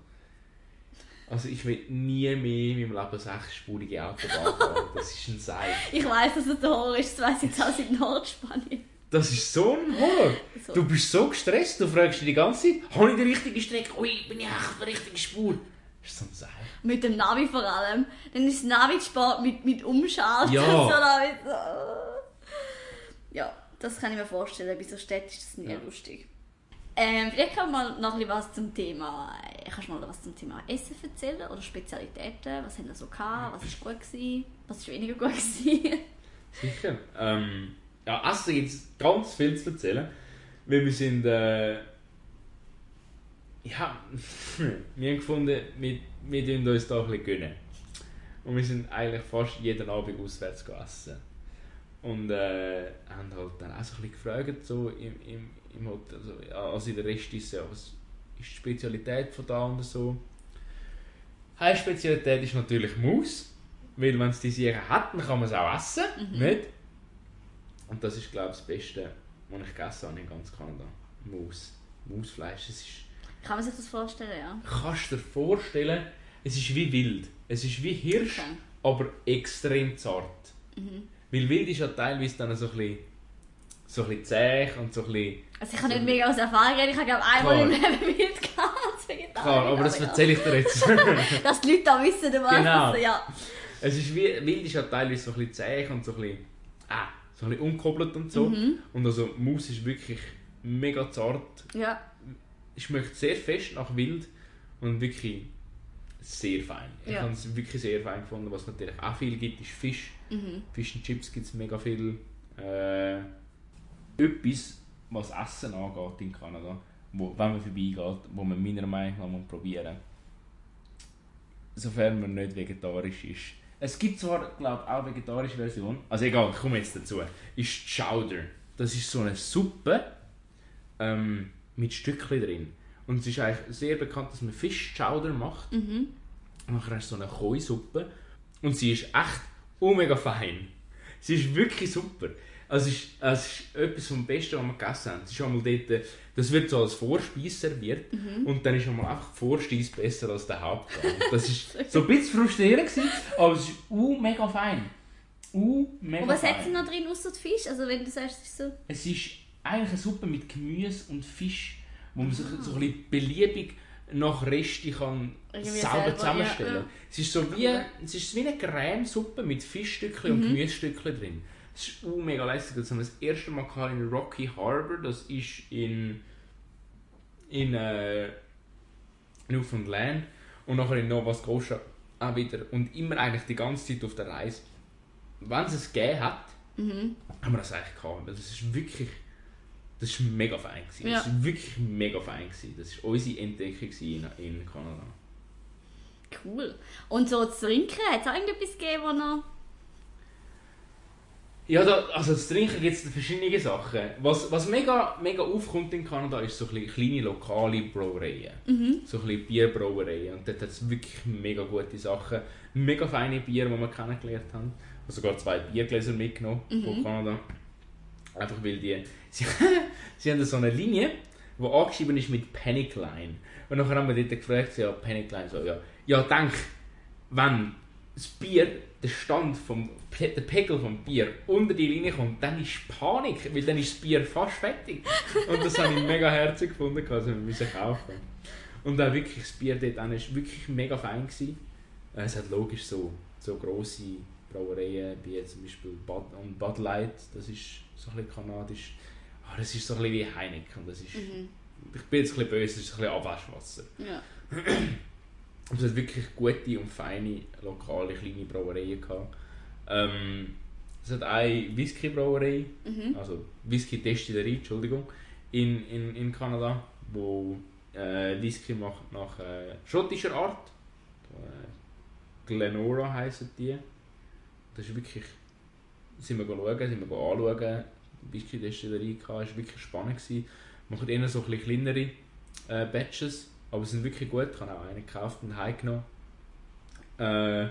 S4: also ich will nie mehr in meinem Leben sechsspurige Autobahn fahren. *laughs* Das ist ein Seil.
S3: Ich weiss, dass es der Horror ist, das weiss ich jetzt auch in Nordspanien.
S4: Das ist so ein Horror.
S3: So.
S4: Du bist so gestresst, du fragst dich die ganze Zeit, habe ich die richtige Strecke? Ui, bin ich echt auf der richtigen Spur? Das ist so ein Seil.
S3: Mit dem Navi vor allem. Dann ist das Navi Sport mit, mit Umschalten.
S4: Ja. *laughs*
S3: Ja, das kann ich mir vorstellen. Bei so Städten ist das nie
S4: Ja.
S3: lustig. Ähm, vielleicht kann man noch ein zum Thema. äh, Kannst du mal was zum Thema Essen erzählen oder Spezialitäten? Was haben wir so gehabt? Was war gut gewesen? Was ist weniger gut gewesen? *laughs*
S4: Sicher. Ähm, ja, Essen gibt es ganz viel zu erzählen. Weil wir sind. Äh, ja, *laughs* wir haben gefunden, wir, wir uns da ein bisschen gönnen. Und wir sind eigentlich fast jeden Abend auswärts gegessen. Und äh, haben halt dann auch so ein bisschen gefragt, so im, im, im Hotel, also, also in der Rest ist ja, was ist die Spezialität von da und so. Eine Spezialität ist natürlich Maus, weil wenn es die Sachen hat, dann kann man es auch essen, nicht? Und das ist glaube ich das Beste, was ich gegessen habe in ganz Kanada. Maus. Mausfleisch, es ist
S3: kann man sich das vorstellen, ja?
S4: kannst du dir vorstellen, es ist wie wild. Es ist wie Hirsch,
S3: Okay.
S4: aber extrem zart. Weil wild ist ja teilweise dann so ein bisschen, so ein bisschen zäh und so ein bisschen...
S3: Also ich kann nicht mega aus Erfahrung reden. Ich habe glaube einmal im Leben *laughs* wild gehabt.
S4: Klar, aber das erzähle ich dir jetzt. *laughs*
S3: Dass die Leute da wissen, du weißt
S4: Genau.
S3: das, ja.
S4: es ist wie, wild ist ja teilweise so ein bisschen zäh und so ein bisschen, ah, so ein bisschen unkoppelt und so.
S3: Mhm.
S4: Und also Maus ist wirklich mega zart.
S3: Ja,
S4: Es schmeckt sehr fest nach wild und wirklich sehr fein. Ich
S3: Ja.
S4: habe es wirklich sehr fein gefunden. Was natürlich auch viel gibt, ist Fisch.
S3: Mhm.
S4: Fish and Chips gibt es mega viel. Äh, etwas, was Essen angeht in Kanada, wo, wenn man vorbeigeht, wo man meiner Meinung nach muss probieren sofern man nicht vegetarisch ist. Es gibt zwar, glaube ich, auch vegetarische Version. Also egal, ich komme jetzt dazu. Ist Chowder. Das ist so eine Suppe ähm, mit Stückchen drin. Und es ist eigentlich sehr bekannt, dass man Fisch-Chowder macht.
S3: Mhm.
S4: Und nachher hast du so eine Koi-Suppe. Und sie ist echt oh mega fein. Sie ist wirklich super. Also es ist, es ist etwas vom Besten, was wir gegessen haben. Es ist einmal dort, äh, das wird so als Vorspeise serviert. Und dann ist einmal einfach die Vorspeise besser als der Hauptgang. *laughs* Das ist so ein bisschen frustrierend gewesen, aber es ist uh, mega fein. Uh, mega
S3: Und was
S4: fein.
S3: hat sie noch drin außer Fisch? Also wenn du sagst, es ist so...
S4: Es ist eigentlich eine Suppe mit Gemüse und Fisch, wo man sich so ein bisschen beliebig nach Reste kann
S3: Irgendwie
S4: selber
S3: selber,
S4: zusammenstellen
S3: ja, ja.
S4: Es ist so wie, es ist wie eine Cremesuppe mit Fischstückchen und Gemüsestückchen drin. Es ist uh, mega lässig. Das haben wir das erste Mal gehabt in Rocky Harbour. Das ist in, in äh, Newfoundland und nachher in Nova Scotia auch wieder. Und immer eigentlich die ganze Zeit auf der Reise. Wenn es es gegeben hat,
S3: Mhm.
S4: haben wir das eigentlich gehabt. Das ist wirklich, das ist mega fein gewesen.
S3: Ja.
S4: Das ist wirklich mega fein gewesen. Das ist unsere Entdeckung in, in Kanada.
S3: Cool. Und so zu trinken, hat es auch irgendetwas gegeben, wo noch...
S4: Ja, da, also zu trinken gibt es verschiedene Sachen. Was, was mega, mega aufkommt in Kanada, ist so kleine lokale Brauereien. So ein Bierbrauereien. Und dort hat es wirklich mega gute Sachen. Mega feine Bier, die wir kennengelernt haben. Ich habe sogar zwei Biergläser mitgenommen von Kanada. Einfach weil die... Sie, *laughs* sie haben so eine Linie, die angeschrieben ist mit Panic Line. Und nachher haben wir dort gefragt, ja, Panic Line, so, ja, ja, denk, wenn das Bier, der Stand vom, der Pegel vom Bier unter die Linie kommt, dann ist Panik, weil dann ist das Bier fast fertig. Und das habe ich mega herzig gefunden, also wir müssen kaufen. Und auch wirklich, das Bier dort war wirklich mega fein. Gewesen. Äh, Es hat logisch so, so grosse Brauereien, wie zum Beispiel Bud, und Bud Light, das ist so ein bisschen kanadisch. Ah, das ist so ein bisschen wie Heineken, das ist ich bin jetzt ein bisschen böse, es ist ein bisschen Abwaschwasser.
S3: Ja. *clears throat*
S4: Und es hat wirklich gute und feine, lokale, kleine Brauereien gehabt. Ähm, es hat eine Whisky-Brauerei,
S3: Mhm.
S4: also Whisky-Destillerie, Entschuldigung, in, in, in Kanada, wo äh, Whisky macht nach äh, schottischer Art. Äh, Glenora heissen die. Das ist wirklich, sind wir schauen, sind wir anschauen, die Whisky-Destillerie gehabt, war wirklich spannend. Gewesen. Machen eher so ein bisschen kleinere äh, Batches, aber sie sind wirklich gut. Ich habe auch einen gekauft und heimgenommen. Äh,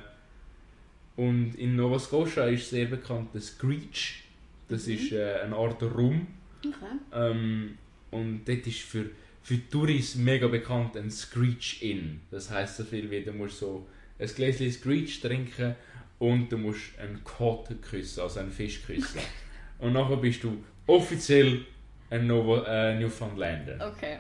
S4: und in Nova Scotia ist sehr bekannt der Screech. Das
S3: Mhm.
S4: ist äh, eine Art Rum.
S3: Okay.
S4: Ähm, und dort ist für, für Touris mega bekannt ein Screech Inn. Das heisst so viel wie, du musst so ein Gläschen Screech trinken und du musst einen Cod küssen, also einen Fisch küssen. *laughs* und nachher bist du offiziell ein Novo, äh, Newfoundlander.
S3: Okay.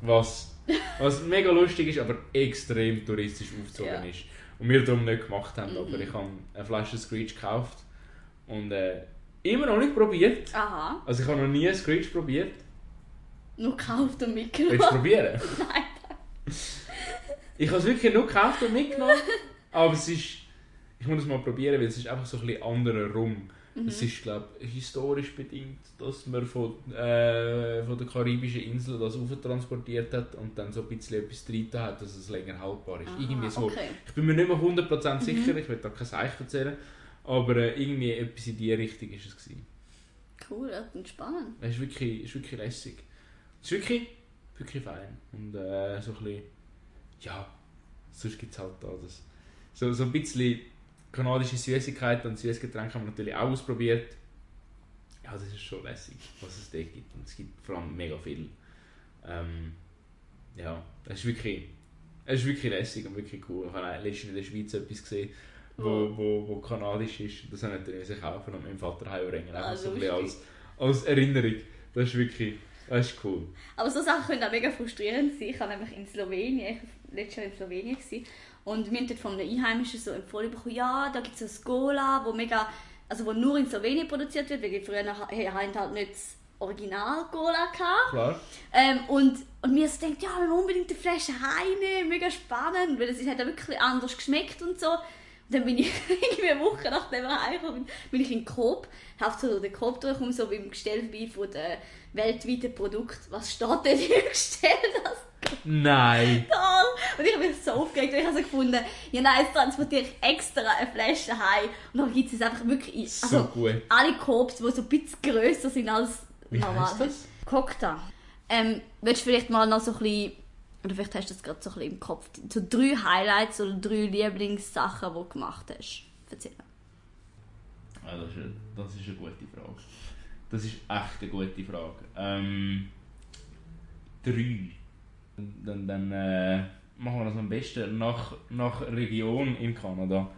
S4: Was, was mega lustig ist, aber extrem touristisch aufgezogen
S3: Ja.
S4: ist. Und wir darum nicht gemacht haben.
S3: Mhm.
S4: Aber ich habe eine Flasche Screech gekauft und äh, immer noch nicht probiert.
S3: Aha.
S4: Also ich habe noch nie einen Screech probiert.
S3: Nur gekauft und
S4: Willst du
S3: mitgenommen.
S4: probieren? *laughs*
S3: Nein.
S4: Ich habe es wirklich nur gekauft und mitgenommen. aber es ist. Ich muss es mal probieren, weil es ist einfach so ein bisschen anderer Rum.
S3: Mhm.
S4: Es ist, glaube ich, historisch bedingt, dass man von, äh, von der karibischen Insel das transportiert hat und dann so ein bisschen etwas drin hat, dass es länger haltbar ist.
S3: Aha,
S4: irgendwie so.
S3: Okay.
S4: Ich bin mir nicht mehr 100%
S3: Mhm.
S4: sicher, ich will da kein Seich erzählen, aber äh, irgendwie etwas in die Richtung ist es gewesen.
S3: Cool, das klingt spannend.
S4: Es ist wirklich, ist wirklich lässig. Es ist wirklich, wirklich fein. Und äh, so ein bisschen, ja, sonst gibt es halt da das. So, so ein bisschen kanadische Süßigkeiten und Süßgetränke haben wir natürlich auch ausprobiert. Ja, das ist schon lässig, was es dort gibt. Und es gibt vor allem mega viel. Ähm, ja, es ist wirklich, es ist wirklich lässig und wirklich cool. Ich habe letztens in der Schweiz etwas gesehen, wo, wo, wo kanadisch ist. Das habe ich natürlich kaufen und meinem Vater heimbringen.
S3: Ah,
S4: Einfach so ein bisschen als, als Erinnerung. Das ist wirklich, das ist cool.
S3: Aber so Sachen können auch mega frustrierend sein. Ich war nämlich in Slowenien, ich war letztes Jahr in Slowenien gewesen, und wir haben dort von einem Einheimischen so empfohlen bekommen, ja, da gibt es ein Cola, wo mega, also wo nur in Slowenien produziert wird, weil früher ha- haben halt nicht das Original Cola gehabt.
S4: Klar.
S3: Ähm, und, und mir so denkt, ja, wir müssen unbedingt eine Flasche heimnehmen, mega spannend, weil es hat ja wirklich anders geschmeckt und so. Und dann bin ich *laughs* irgendwie eine Woche nachdem wir heimgekommen bin, bin ich in Coop, habe so den Coop durchgekommen, so beim Gestell vorbei von den weltweiten Produkten. Was steht denn hier *laughs* gestellt? Das
S4: Nein. *laughs*
S3: toll! Und ich habe mich so aufgeregt, weil ich habe so gefunden, ja nein, jetzt transportiere ich extra eine Flasche heim. Und dann gibt es einfach wirklich, in-
S4: So
S3: also
S4: gut.
S3: alle Coops, die so ein bisschen grösser sind als
S4: Wie heisst das?
S3: Cocktail. Ähm, willst du vielleicht mal noch so ein bisschen, oder vielleicht hast du das gerade so ein bisschen im Kopf, so drei Highlights oder drei Lieblingssachen, die du gemacht hast? Erzähl.
S4: Ja, das, ist eine, das ist eine gute Frage. Das ist echt eine gute Frage. Ähm, drei. Dann, dann äh, machen wir das am besten nach, nach Region in Kanada.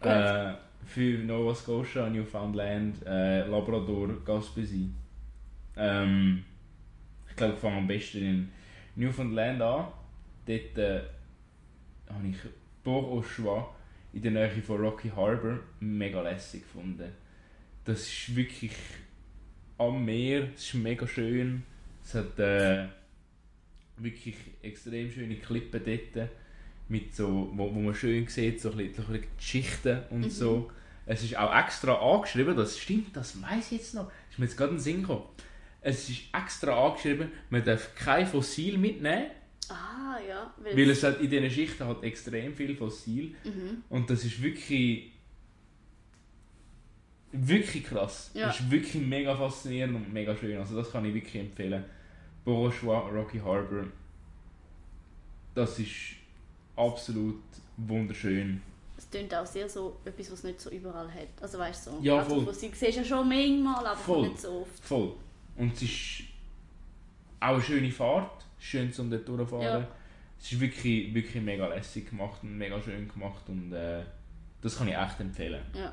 S4: Äh, für Nova Scotia, Newfoundland, äh, Labrador, Gaspésie. Ähm, ich glaube, ich fange am besten in Newfoundland an. Dort äh, habe ich Port Choix in der Nähe von Rocky Harbour mega lässig gefunden. Das ist wirklich am Meer, es ist mega schön. Es hat äh, wirklich extrem schöne Klippen dort, mit so, wo, wo man schön sieht, so ein bisschen, bisschen die Schichten und so. Es ist auch extra angeschrieben, das stimmt, das weiß ich jetzt noch, ist mir jetzt gerade in den Sinn gekommen. Es ist extra angeschrieben, man darf kein Fossil mitnehmen,
S3: Ah, ja.
S4: weil es hat in diesen Schichten hat extrem viel Fossil
S3: Mhm.
S4: und das ist wirklich wirklich krass.
S3: Ja.
S4: Das ist wirklich mega faszinierend und mega schön. Also das kann ich wirklich empfehlen. Bourgeois, Rocky Harbour. Das ist absolut wunderschön.
S3: Es klingt auch sehr so etwas, was es nicht so überall hat. Also weißt du so.
S4: Ja,
S3: also,
S4: voll.
S3: was Sie siehst ja schon manchmal, aber
S4: Voll.
S3: nicht so oft.
S4: Voll. Und es ist auch eine schöne Fahrt. Schön zum dort durchfahren.
S3: Ja.
S4: Es ist wirklich, wirklich mega lässig gemacht und mega schön gemacht und äh, das kann ich echt empfehlen.
S3: Ja.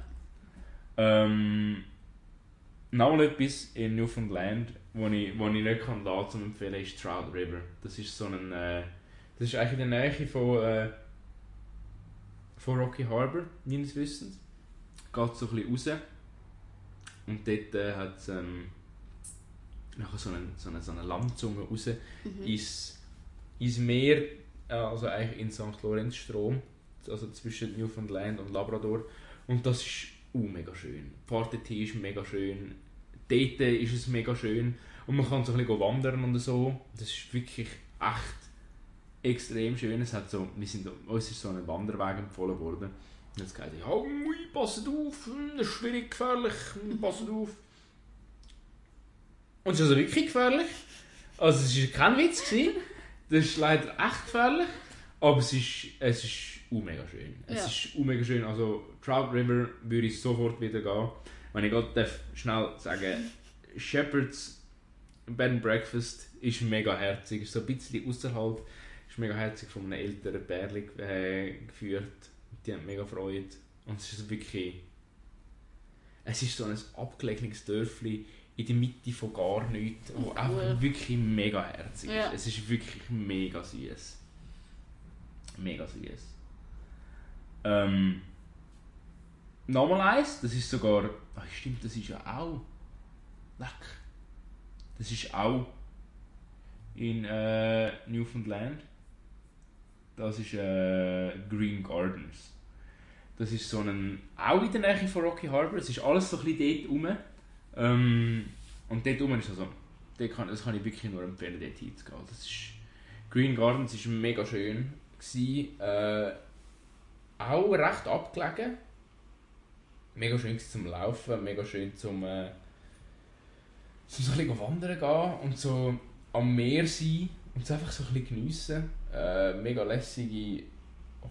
S4: Ähm, noch etwas in Newfoundland, wo ich, wo ich nicht kann lassen zum empfehlen, ist Trout River. Das ist so ein, äh, das ist eigentlich in der Nähe von, äh, von Rocky Harbour, meines Wissens. Geht so ein bisschen raus. Und dort äh, hat es ähm, nachher so eine, so eine, so eine Landzunge raus ins, ins Meer, äh, also eigentlich in St. Lorenz Strom, also zwischen Newfoundland und Labrador. Und das ist uh, mega schön. Die Fahrt dorthin ist mega schön. Dort ist es mega schön. Und man kann so ein bisschen wandern und so. Das ist wirklich echt extrem schön. Es hat so, wir sind, uns ist so ein Wanderweg empfohlen worden. Und jetzt geht ja, ui, passt auf, hm, das ist schwierig, gefährlich, hm, passt auf. Und es ist also wirklich gefährlich. Also es war kein Witz. Gewesen. Das ist leider echt gefährlich. Aber es ist, es ist mega schön. Es
S3: Ja.
S4: ist mega schön. Also Trout River würde ich sofort wieder gehen. Wenn ich gerade darf schnell sagen Shepherd's Bed and Breakfast ist mega herzig. Ist so ein bisschen außerhalb. Ist mega herzig von einem älteren Pärchen äh, geführt. Die haben mega Freude. Und es ist wirklich... Es ist so ein abgelegenes Dörfli in der Mitte von gar nichts, wo
S3: Cool.
S4: einfach wirklich mega herzig
S3: Ja.
S4: ist. Es ist wirklich mega süß. Mega süß. Ähm, nochmal eins, das ist sogar. Ach, stimmt, das ist ja auch. Leck. Das ist auch in äh, Newfoundland. Das ist äh, Green Gardens. Das ist so ein. Auch in der Nähe von Rocky Harbour. Es ist alles so ein bisschen dort rum. Ähm, und dort rum ist also. Dort kann, das kann ich wirklich nur empfehlen, dort hinzugehen. Das ist, Green Gardens war mega schön. Gewesen, äh, auch recht abgelegen. Mega schön zum Laufen, mega schön zum, äh, zum so ein bisschen wandern gehen und so am Meer sein und es einfach so ein bisschen geniessen. Äh, mega lässige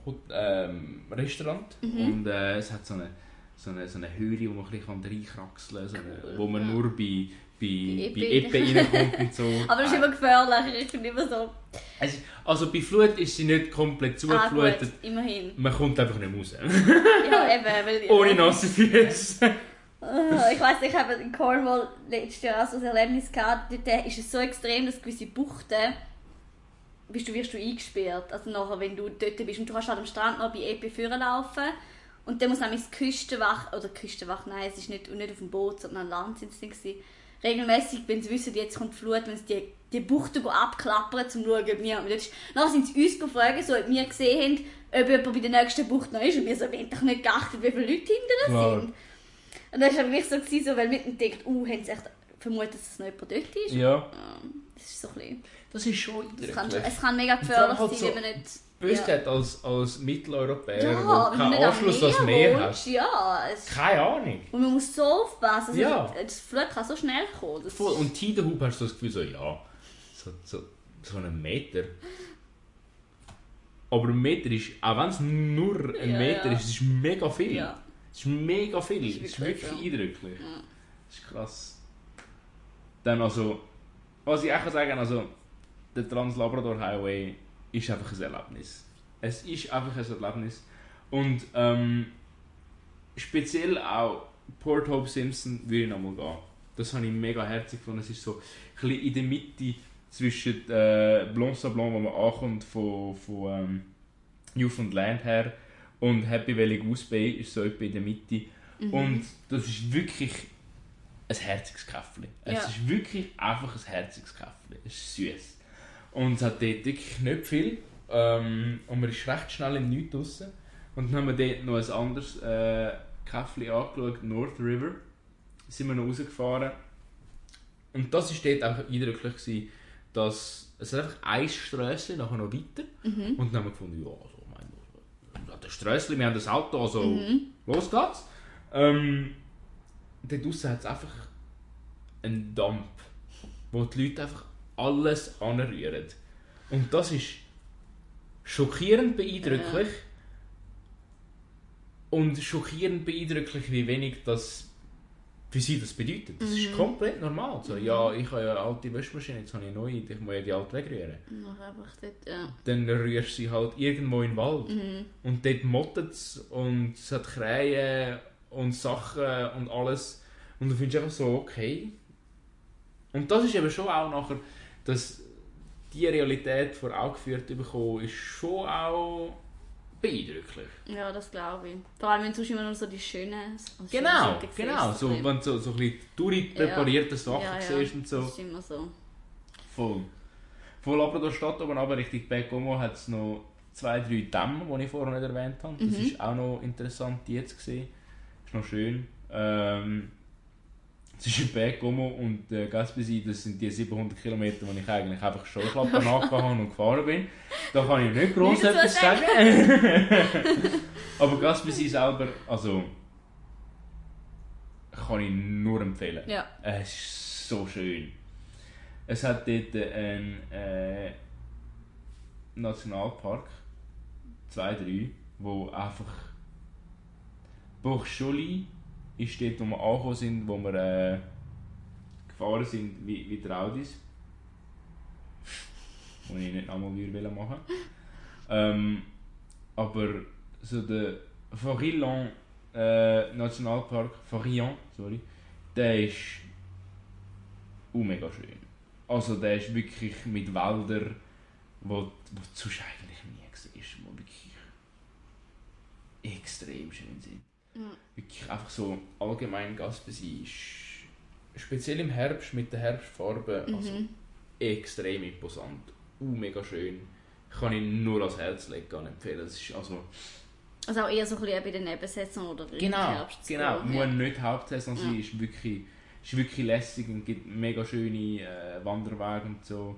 S4: Hot ähm, Restaurant. Und äh, es hat so eine, so eine, so eine Höhle, wo man ein bisschen reinkraxeln kann, so eine, wo man nur bei, bei,
S3: Bei. Epe
S4: reinkommt und so. *laughs*
S3: Aber das ist immer gefährlich. Ich finde immer so.
S4: Es Also bei Flut ist sie nicht komplett
S3: Ah,
S4: zugeflutet.
S3: gut, immerhin.
S4: Man kommt einfach nicht raus.
S3: Ja, eben. *laughs* Weil,
S4: Ohne nasse Füße.
S3: Ah, Ich weiss nicht, ich habe in Cornwall letztes Jahr auch so ein Erlebnis gehabt. Dort ist es so extrem, dass gewisse Buchten bist du, wirst du eingesperrt. Also nachher, wenn du dort bist und du kannst halt am Strand noch bei EP führen laufen und dann muss nämlich die Küstenwache, oder Küstenwache, nein, es ist nicht, nicht auf dem Boot, sondern an Land sind es dann gewesen. Regelmäßig, wenn sie wissen, jetzt kommt Flut, wenn sie die, die Buchten go abklappern, um zu schauen, ob dort ist. Dann sind sie uns gefragt, so, ob wir gesehen haben, ob jemand bei der nächsten Bucht noch ist. Und wir so, wir haben doch nicht geachtet, wie viele Leute hinter
S4: Klar.
S3: sind. Und dann war es wirklich so, gewesen, so weil wir gedacht, uh, haben sie echt vermutet, dass es noch jemand dort ist.
S4: Ja,
S3: Ähm, Das ist so ein bisschen...
S4: das ist schon
S3: Es kann, es kann mega gefährlich
S4: halt
S3: sein,
S4: so-
S3: wenn man nicht...
S4: Böskeit als, als Mitteleuropäer,
S3: Ja,
S4: keinen Anschluss ans Meer hat.
S3: Ja, es,
S4: Keine Ahnung.
S3: und man muss so aufpassen. Also
S4: Ja.
S3: Das Flut kann so schnell kommen. Das
S4: Voll.
S3: ist-
S4: Und Tidehub hast du das Gefühl, so, ja, so, so, so einen Meter. Aber ein Meter ist, auch wenn es nur ein
S3: Ja,
S4: Meter
S3: ja.
S4: ist, es ist mega viel.
S3: Ja.
S4: Es ist mega viel. Es
S3: ist
S4: ist
S3: wirklich
S4: wirklich
S3: so.
S4: eindrücklich.
S3: Ja.
S4: Das ist krass. Dann also, was ich auch kann sagen also, der Trans-Labrador Highway ist einfach ein Erlebnis. Es ist einfach ein Erlebnis. Und ähm, speziell auch Port Hope Simpson würde ich nochmal gehen. Das habe ich mega herzig gefunden. Es ist so ein bisschen in der Mitte zwischen äh, Blanc-Sablon, wo man ankommt von, von ähm, Newfoundland her, und Happy Valley Goose Bay ist so etwa in der Mitte. Und das ist wirklich ein herziges Käffchen. Es
S3: Ja.
S4: ist wirklich einfach ein herziges Käffchen. Es ist süß. Und es hat dort wirklich nicht viel. Ähm, und man ist recht schnell im Nichts draussen. Und dann haben wir dort noch ein anderes äh, Käffchen angeschaut, North River. Sind wir noch rausgefahren. Und das war dort einfach eindrücklich, gewesen, dass es einfach ein Strösschen, nachher noch weiter. Und dann haben wir gefunden, ja, also, ich meine, das Strösschen, wir haben das Auto, also los geht's. Ähm, dort draussen hat es einfach einen Dump, wo die Leute einfach alles anrühren. Und das ist schockierend beeindrucklich. Und schockierend beeindrucklich, wie wenig das für sie das bedeutet. Das ist komplett normal. So, ja, ich habe ja eine alte Waschmaschine, jetzt habe ich eine neue, ich muss ja die alte wegrühren.
S3: Dort, ja.
S4: Dann rührst du sie halt irgendwo in den Wald.
S3: Mhm.
S4: Und dort mottet es und es hat Krähen und Sachen und alles. Und du findest einfach so, okay. Und das ist eben schon auch nachher, dass die Realität vor Augen geführt bekommen, ist schon auch beeindrucklich.
S3: Ja, das glaube ich. Vor allem, wenn du immer nur so die schönen... so schöne
S4: Genau,
S3: siehst,
S4: genau. So, wenn du so, so ein bisschen durchpräparierte Sachen
S3: Ja, ja,
S4: siehst und so.
S3: Das ist immer so.
S4: Voll. Von Labrador Stadt oben aber Richtung Bekomo hat es noch zwei, drei Dämme, die ich vorher nicht erwähnt habe. Das
S3: Mhm.
S4: ist auch noch interessant, die jetzt gesehen. Ist noch schön. Ähm, in Bekomo und äh, Gaspesi, das sind die 700 Kilometer, die ich eigentlich einfach schon Schlappen *laughs* nachgehauen und gefahren bin. Da kann ich nicht groß etwas sagen. *laughs* aber Gaspesi selber, also kann ich nur empfehlen.
S3: Ja.
S4: Es ist so schön. Es hat dort einen äh, Nationalpark, zwei, drei, wo einfach Bochscholi ist dort, wo wir angekommen sind, wo wir äh, gefahren sind wie, wie die Audis. Wo ich nicht nochmal würde machen ähm, Aber so der Farillon äh, Nationalpark, Farillon, sorry, der ist uh, mega schön. Also der ist wirklich mit Wäldern, wo, wo du eigentlich nie siehst, wo wirklich extrem schön sind.
S3: Ja.
S4: Wirklich einfach so allgemein Gaspesi ist speziell im Herbst mit der Herbstfarbe also
S3: Mhm.
S4: extrem imposant. Uh, mega schön. Kann ich nur ans Herz legen empfehlen. Das ist also
S3: Also auch eher so ein bisschen bei den Nebensätzen oder im
S4: Genau,
S3: Herbst. zu
S4: genau.
S3: gehen,
S4: Muss
S3: ja.
S4: nicht Hauptsaison sein,
S3: Ja.
S4: ist wirklich, ist wirklich lässig und gibt mega schöne äh, Wanderwege und so.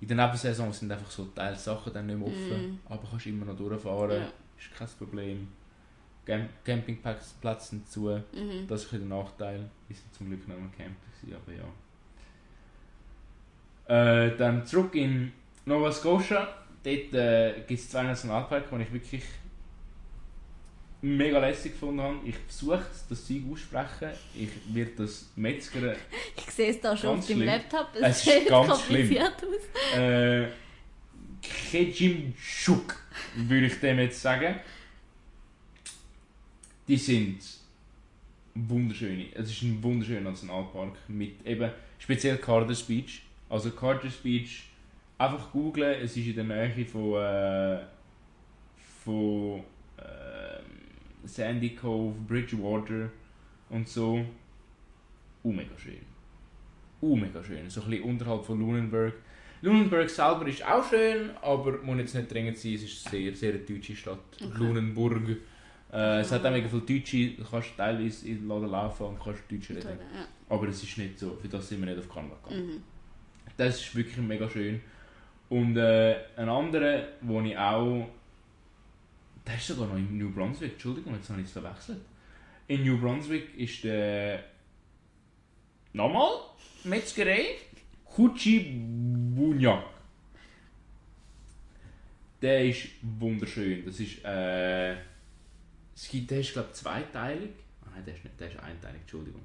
S4: In der Nebensaison sind einfach so Teil Sachen dann nicht mehr offen,
S3: Mhm.
S4: aber kannst immer noch durchfahren,
S3: Ja.
S4: ist kein Problem. Camp Campingplätze sind zu,
S3: Mhm.
S4: das ist ein der Nachteil. Wir sind zum Glück noch im Camp, gewesen, aber ja. Äh, dann zurück in Nova Scotia. Dort äh, gibt es zwei Nationalparks, die ich wirklich mega lässig gefunden habe. Ich versuche das Zeug aussprechen. Ich werde das Metzger *laughs*
S3: Ich sehe es da schon auf dem
S4: schlimm.
S3: Laptop.
S4: Es
S3: Es
S4: ist
S3: sieht
S4: ganz
S3: kompliziert aus.
S4: äh, Kejimchuk, würde ich dem jetzt sagen. Die sind wunderschöne. Es ist ein wunderschöner Nationalpark mit eben speziell Carter Beach. Also Carter Beach einfach googlen. Es ist in der Nähe von äh, von ähm, Sandy Cove, Bridgewater und so. Uh, mega schön. Uh, mega schön. So ein bisschen unterhalb von Lunenburg. Lunenburg selber ist auch schön, aber muss jetzt nicht dringend sein. Es ist eine sehr, sehr eine deutsche Stadt.
S3: Okay.
S4: Lunenburg. Äh, es hat auch mega viele Deutsche. Du kannst teilweise in den Laden laufen und kannst Deutsch reden.
S3: Ja.
S4: Aber es ist nicht so. Für das sind wir nicht auf Kanada gegangen.
S3: Mhm.
S4: Das ist wirklich mega schön. Und äh, ein anderer, wo ich auch. Der ist sogar noch in New Brunswick. Entschuldigung, jetzt habe ich es verwechselt. In New Brunswick ist der. Nochmal? Metzgerei? Kuchibunyak. Der ist wunderschön. Das ist. Äh, es gibt, der ist, glaube ich, zweiteilig. Nein, der ist nicht. Der ist einteilig, Entschuldigung.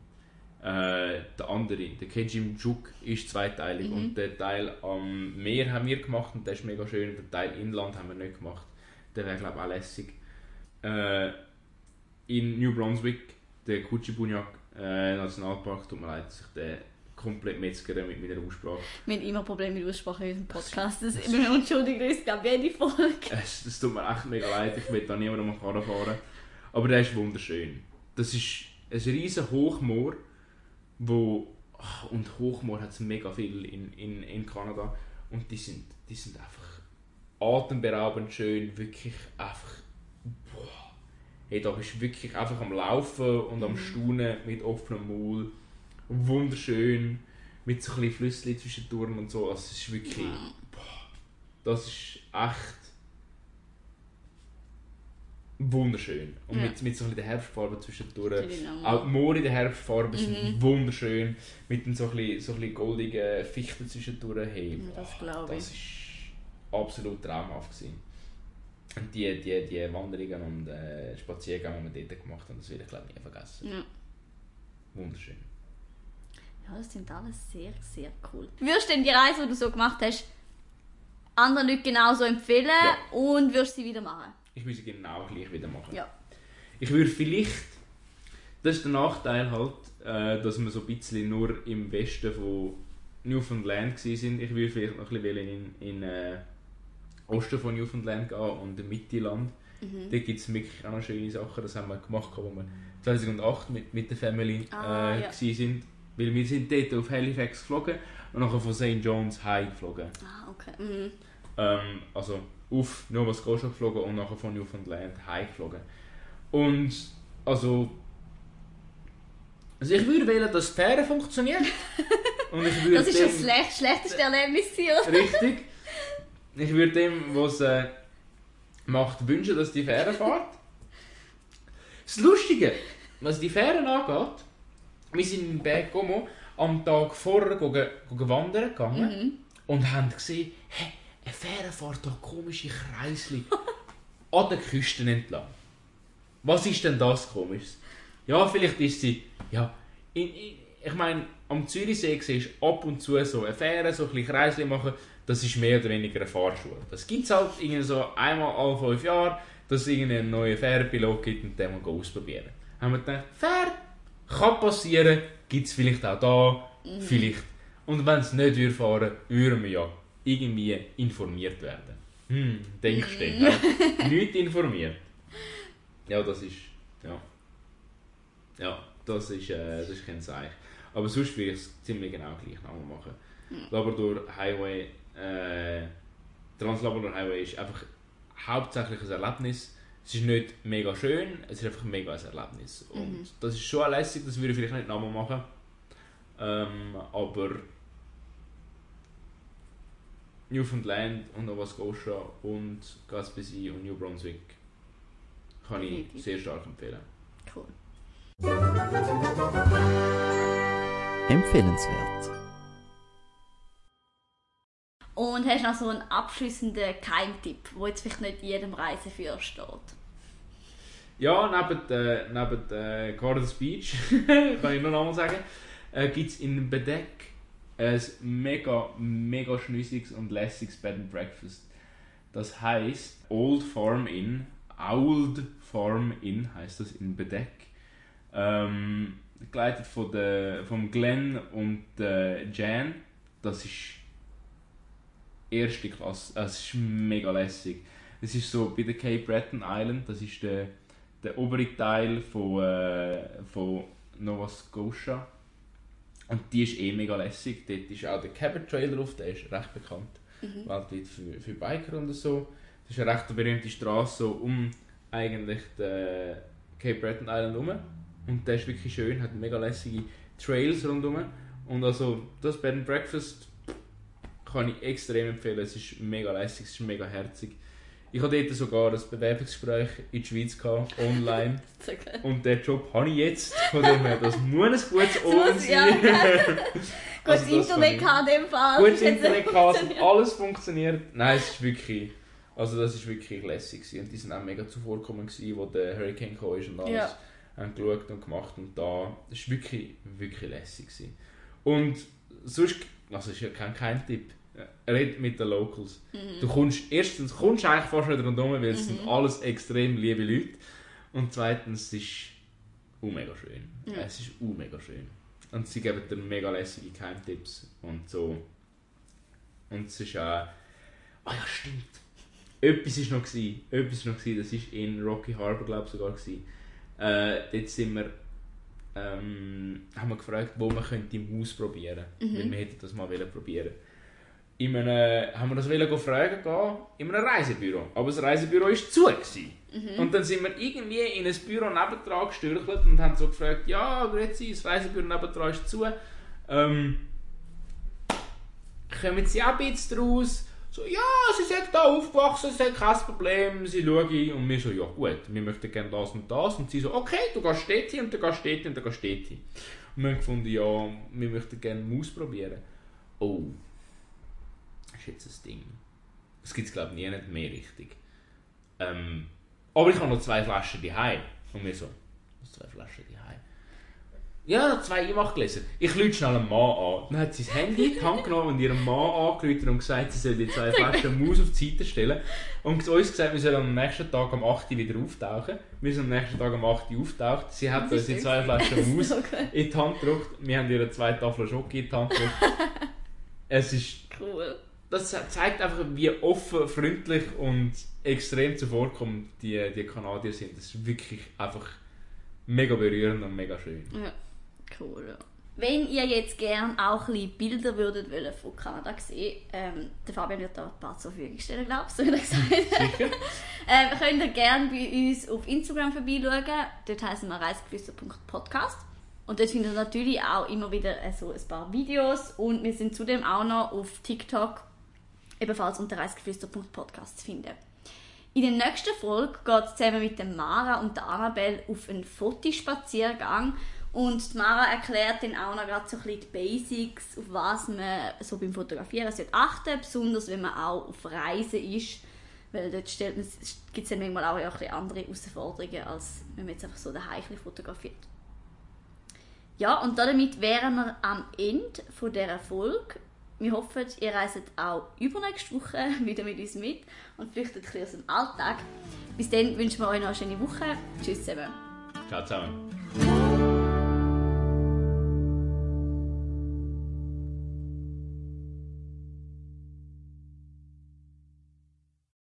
S4: Äh, der andere, der Kejimjuk, ist zweiteilig
S3: Mhm.
S4: und der Teil am Meer haben wir gemacht und der ist mega schön. Der Teil Inland haben wir nicht gemacht. Der wäre glaube ich auch lässig. Äh, in New Brunswick, der Kuchibunyak äh, Nationalpark, tut mir leid, dass ich den komplett metzgere mit meiner Aussprache.
S3: Wir haben immer Probleme mit Aussprache in unserem Podcast. Das, *laughs* wir entschuldigen uns, glaube ich, jede Folge.
S4: Es, das tut mir echt mega leid, ich will da niemandem Karren fahren. Aber der ist wunderschön. Das ist ein riesen Hochmoor, wo... ach, Und Hochmoor hat es mega viel in, in, in Kanada. Und die sind, die sind einfach atemberaubend schön, wirklich einfach... Boah. Hey, da bist du wirklich einfach am Laufen und am Staunen mit offenem Maul. Wunderschön. Mit so ein bisschen Flüsschen zwischendurch und so. Also, es ist wirklich...
S3: Ja.
S4: Das ist echt wunderschön. Und
S3: Ja.
S4: mit, mit so ein bisschen der Herbstfarbe zwischendurch.
S3: Genau.
S4: Auch die Moore in der Herbstfarbe sind
S3: Mhm.
S4: wunderschön. Mit so ein bisschen, so ein bisschen goldigen Fichten zwischendurch. Hey,
S3: Ja, das
S4: boah,
S3: glaub
S4: das ist absolut traumhaft gewesen. Und die, die, die Wanderungen und äh, Spaziergänge, die wir dort gemacht haben, das werde ich glaube ich nie vergessen.
S3: Ja.
S4: Wunderschön.
S3: ja, das sind alles sehr, sehr cool. Würdest du denn die Reise, die du so gemacht hast, anderen Leuten genauso empfehlen
S4: Ja.
S3: und würdest sie wieder machen?
S4: Ich will sie genau gleich wieder machen.
S3: Ja.
S4: Ich würde vielleicht, das ist der Nachteil halt, äh, dass wir so ein bisschen nur im Westen von Newfoundland waren. Ich würde vielleicht noch ein bisschen in, in äh, Osten von Newfoundland gehen und im Mittelland.
S3: Mhm.
S4: Da gibt es wirklich auch noch schöne Sachen. Das haben wir gemacht, wo wir 2008 mit, mit der Family
S3: Ah,
S4: äh,
S3: ja.
S4: sind. Weil wir sind dort auf Halifax geflogen und nachher von St. John's High geflogen.
S3: Ah, okay. Mhm.
S4: Ähm, also auf Nova Scotia geflogen und nachher von Newfoundland High geflogen. Und also, also ich würde wählen, dass die Fähre funktioniert. *laughs* und ich würde
S3: Das ist
S4: dem,
S3: das schlecht, schlechteste Erlebnis hier.
S4: Richtig. *laughs* Ich würde dem, was äh, macht, wünschen, dass die Fähre fährt. Das Lustige, was die Fähren angeht, wir sind in Bergamo am Tag vorher wandern gegangen und haben gesehen, hey, eine Fähre fährt da komische Kreisli *laughs* an den Küsten entlang. Was ist denn das komisches? Ja, vielleicht ist sie, ja, in, in, ich meine, am Zürichsee siehst du ab und zu so eine Fähre, so ein bisschen Kreisli machen, das ist mehr oder weniger eine Fahrschule. Das gibt es halt irgendwie so einmal alle fünf Jahre, dass es irgendeinen neuen Fährenpilot gibt und den mal ausprobieren. Haben wir gedacht, Fähre kann passieren, gibt es vielleicht auch da, vielleicht. Und wenn es nicht würde fahren, würden wir ja irgendwie informiert werden. Hm, denkst du denn? Ja? Nicht informiert. Ja, das ist. Ja. Ja, das ist, äh, das ist kein Zeichen. Aber sonst würde ich es ziemlich genau gleich nochmal machen. Labrador Highway, äh, Translabrador Highway ist einfach hauptsächlich ein Erlebnis. Es ist nicht mega schön, es ist einfach mega ein Erlebnis. Und das ist schon lässig, das würde ich vielleicht nicht nochmal machen. Ähm, aber Newfoundland und Nova Scotia und Gaspésie und New Brunswick kann ich
S3: Definitiv.
S4: sehr stark empfehlen.
S3: Cool.
S1: Empfehlenswert.
S3: Und hast du noch so einen abschließenden Keimtipp, wo jetzt vielleicht nicht jedem Reiseführer steht?
S4: Ja, neben, äh, neben äh, Gardens Beach, *laughs* kann ich noch einmal sagen, äh, gibt es in Bedeck ein mega, mega schnüssiges und lässiges Bed and Breakfast. Das heißt Old Farm Inn, Old Farm Inn heißt das in Bedeck. Ähm, geleitet von der, vom Glenn und äh, Jan. Das ist erste Klasse. Es ist mega lässig. Es ist so bei der Cape Breton Island, das ist der, der obere Teil von, äh, von Nova Scotia. Und die ist eh mega lässig. Dort ist auch der Cabot Trail drauf, der ist recht bekannt. Weltweit für, für Biker und so. Das ist eine recht berühmte Straße so um eigentlich die Cape Breton Island herum. Und der ist wirklich schön, hat mega lässige Trails rundherum. Und also das Bed and Breakfast kann ich extrem empfehlen. Es ist mega lässig, es ist mega herzig. Ich hatte dort sogar ein Bewerbungsgespräch in die Schweiz gehabt, online. *laughs*
S3: So.
S4: Und den Job habe ich jetzt. Von dem her, das muss ein gutes
S3: ja.
S4: sein. *laughs*
S3: Gutes
S4: Also kann
S3: Internet in dem Fall.
S4: Gutes
S3: hat
S4: Internet *laughs*
S3: funktioniert.
S4: alles funktioniert. Nein, es ist wirklich. Also das ist wirklich lässig gewesen. und die sind auch mega zuvorkommen gewesen, wo der Hurricane kam und alles
S3: Ja.
S4: haben geschaut und gemacht und da das ist wirklich wirklich lässig gewesen. und sonst also ist ja kein Keimtipp red mit den Locals
S3: Mhm.
S4: du kommst erstens kommst du eigentlich fast nicht rundherum weil es sind alles extrem liebe Leute und zweitens es ist uh, mega schön
S3: Ja.
S4: es ist uh, mega schön und sie geben dir mega lässige Keimtipps und so und es ist auch ah ja stimmt etwas ist noch gewesen. etwas ist noch gewesen. das ist in Rocky Harbour glaube ich sogar gewesen. Äh, dort sind wir ähm, haben wir gefragt wo man könnte Maus probieren weil wir hätten das mal wollen probieren in einem, haben wir das wollen fragen gehen, in einem Reisebüro aber das Reisebüro ist zu gewesen. und dann sind wir irgendwie in ein Büro nebendran gestürchelt und haben so gefragt ja grüezi das Reisebüro nebendran ist zu ähm, kommen sie auch ein bisschen raus? So, ja, sie sind da aufgewachsen, sie haben kein Problem, sie schauen. Und wir so, ja gut, wir möchten gerne das und das. Und sie so, okay, du gehst dort hin und du gehst dort hin und du gehst dort hin. Und wir haben gefunden, ja, wir möchten gerne Maus probieren. Oh, ist jetzt ein Ding. Das gibt es glaube ich nie nicht mehr richtig. Ähm, aber ich habe noch zwei Flaschen daheim. Und wir so, zwei Flaschen daheim? Ja, zwei Einmachgläser. Ich lüte schnell einen Mann an. Dann hat sie das Handy in die Hand genommen und ihrem Mann angerufen und gesagt, sie soll die zwei Flaschen Maus auf die Seite stellen. Und zu uns gesagt, wir sollen am nächsten Tag am 8. Uhr wieder auftauchen. Wir sind am nächsten Tag am 8. Uhr auftaucht. Sie hat uns die zwei Flaschen Maus in die Hand gedrückt. Wir haben ihr zwei Tafeln Schoki in die Hand gedrückt. *laughs* Es ist
S3: Cool.
S4: Das zeigt einfach, wie offen, freundlich und extrem zuvorkommend die, die Kanadier sind. Das ist wirklich einfach mega berührend und mega schön.
S3: Ja, cool. Ja. Wenn ihr jetzt gerne auch ein Bilder würdet wollen von Kanada sehen, ähm, der Fabian wird da ein paar zur Verfügung stellen, glaube ich, so wie gesagt
S4: Sicher?
S3: ähm, könnt ihr gerne bei uns auf Instagram vorbeischauen. Dort heißen wir reisgeflüster.podcast. Und dort findet ihr natürlich auch immer wieder äh, so ein paar Videos. Und wir sind zudem auch noch auf TikTok ebenfalls unter reisgeflüster.podcast zu finden. In der nächsten Folge geht es zusammen mit der Mara und der Annabelle auf einen Fotospaziergang. Und die Mara erklärt dann auch noch gerade so ein bisschen die Basics, auf was man so beim Fotografieren sollte achten besonders wenn man auch auf Reisen ist. Weil dort gibt es dann manchmal auch ein bisschen andere Herausforderungen, als wenn man jetzt einfach so daheim fotografiert. Ja, und damit wären wir am Ende von dieser Folge. Wir hoffen, ihr reist auch übernächste Woche *laughs* wieder mit uns mit und flüchtet ein bisschen aus dem Alltag. Bis dann wünschen wir euch noch eine schöne Woche. Tschüss zusammen.
S4: Ciao zusammen.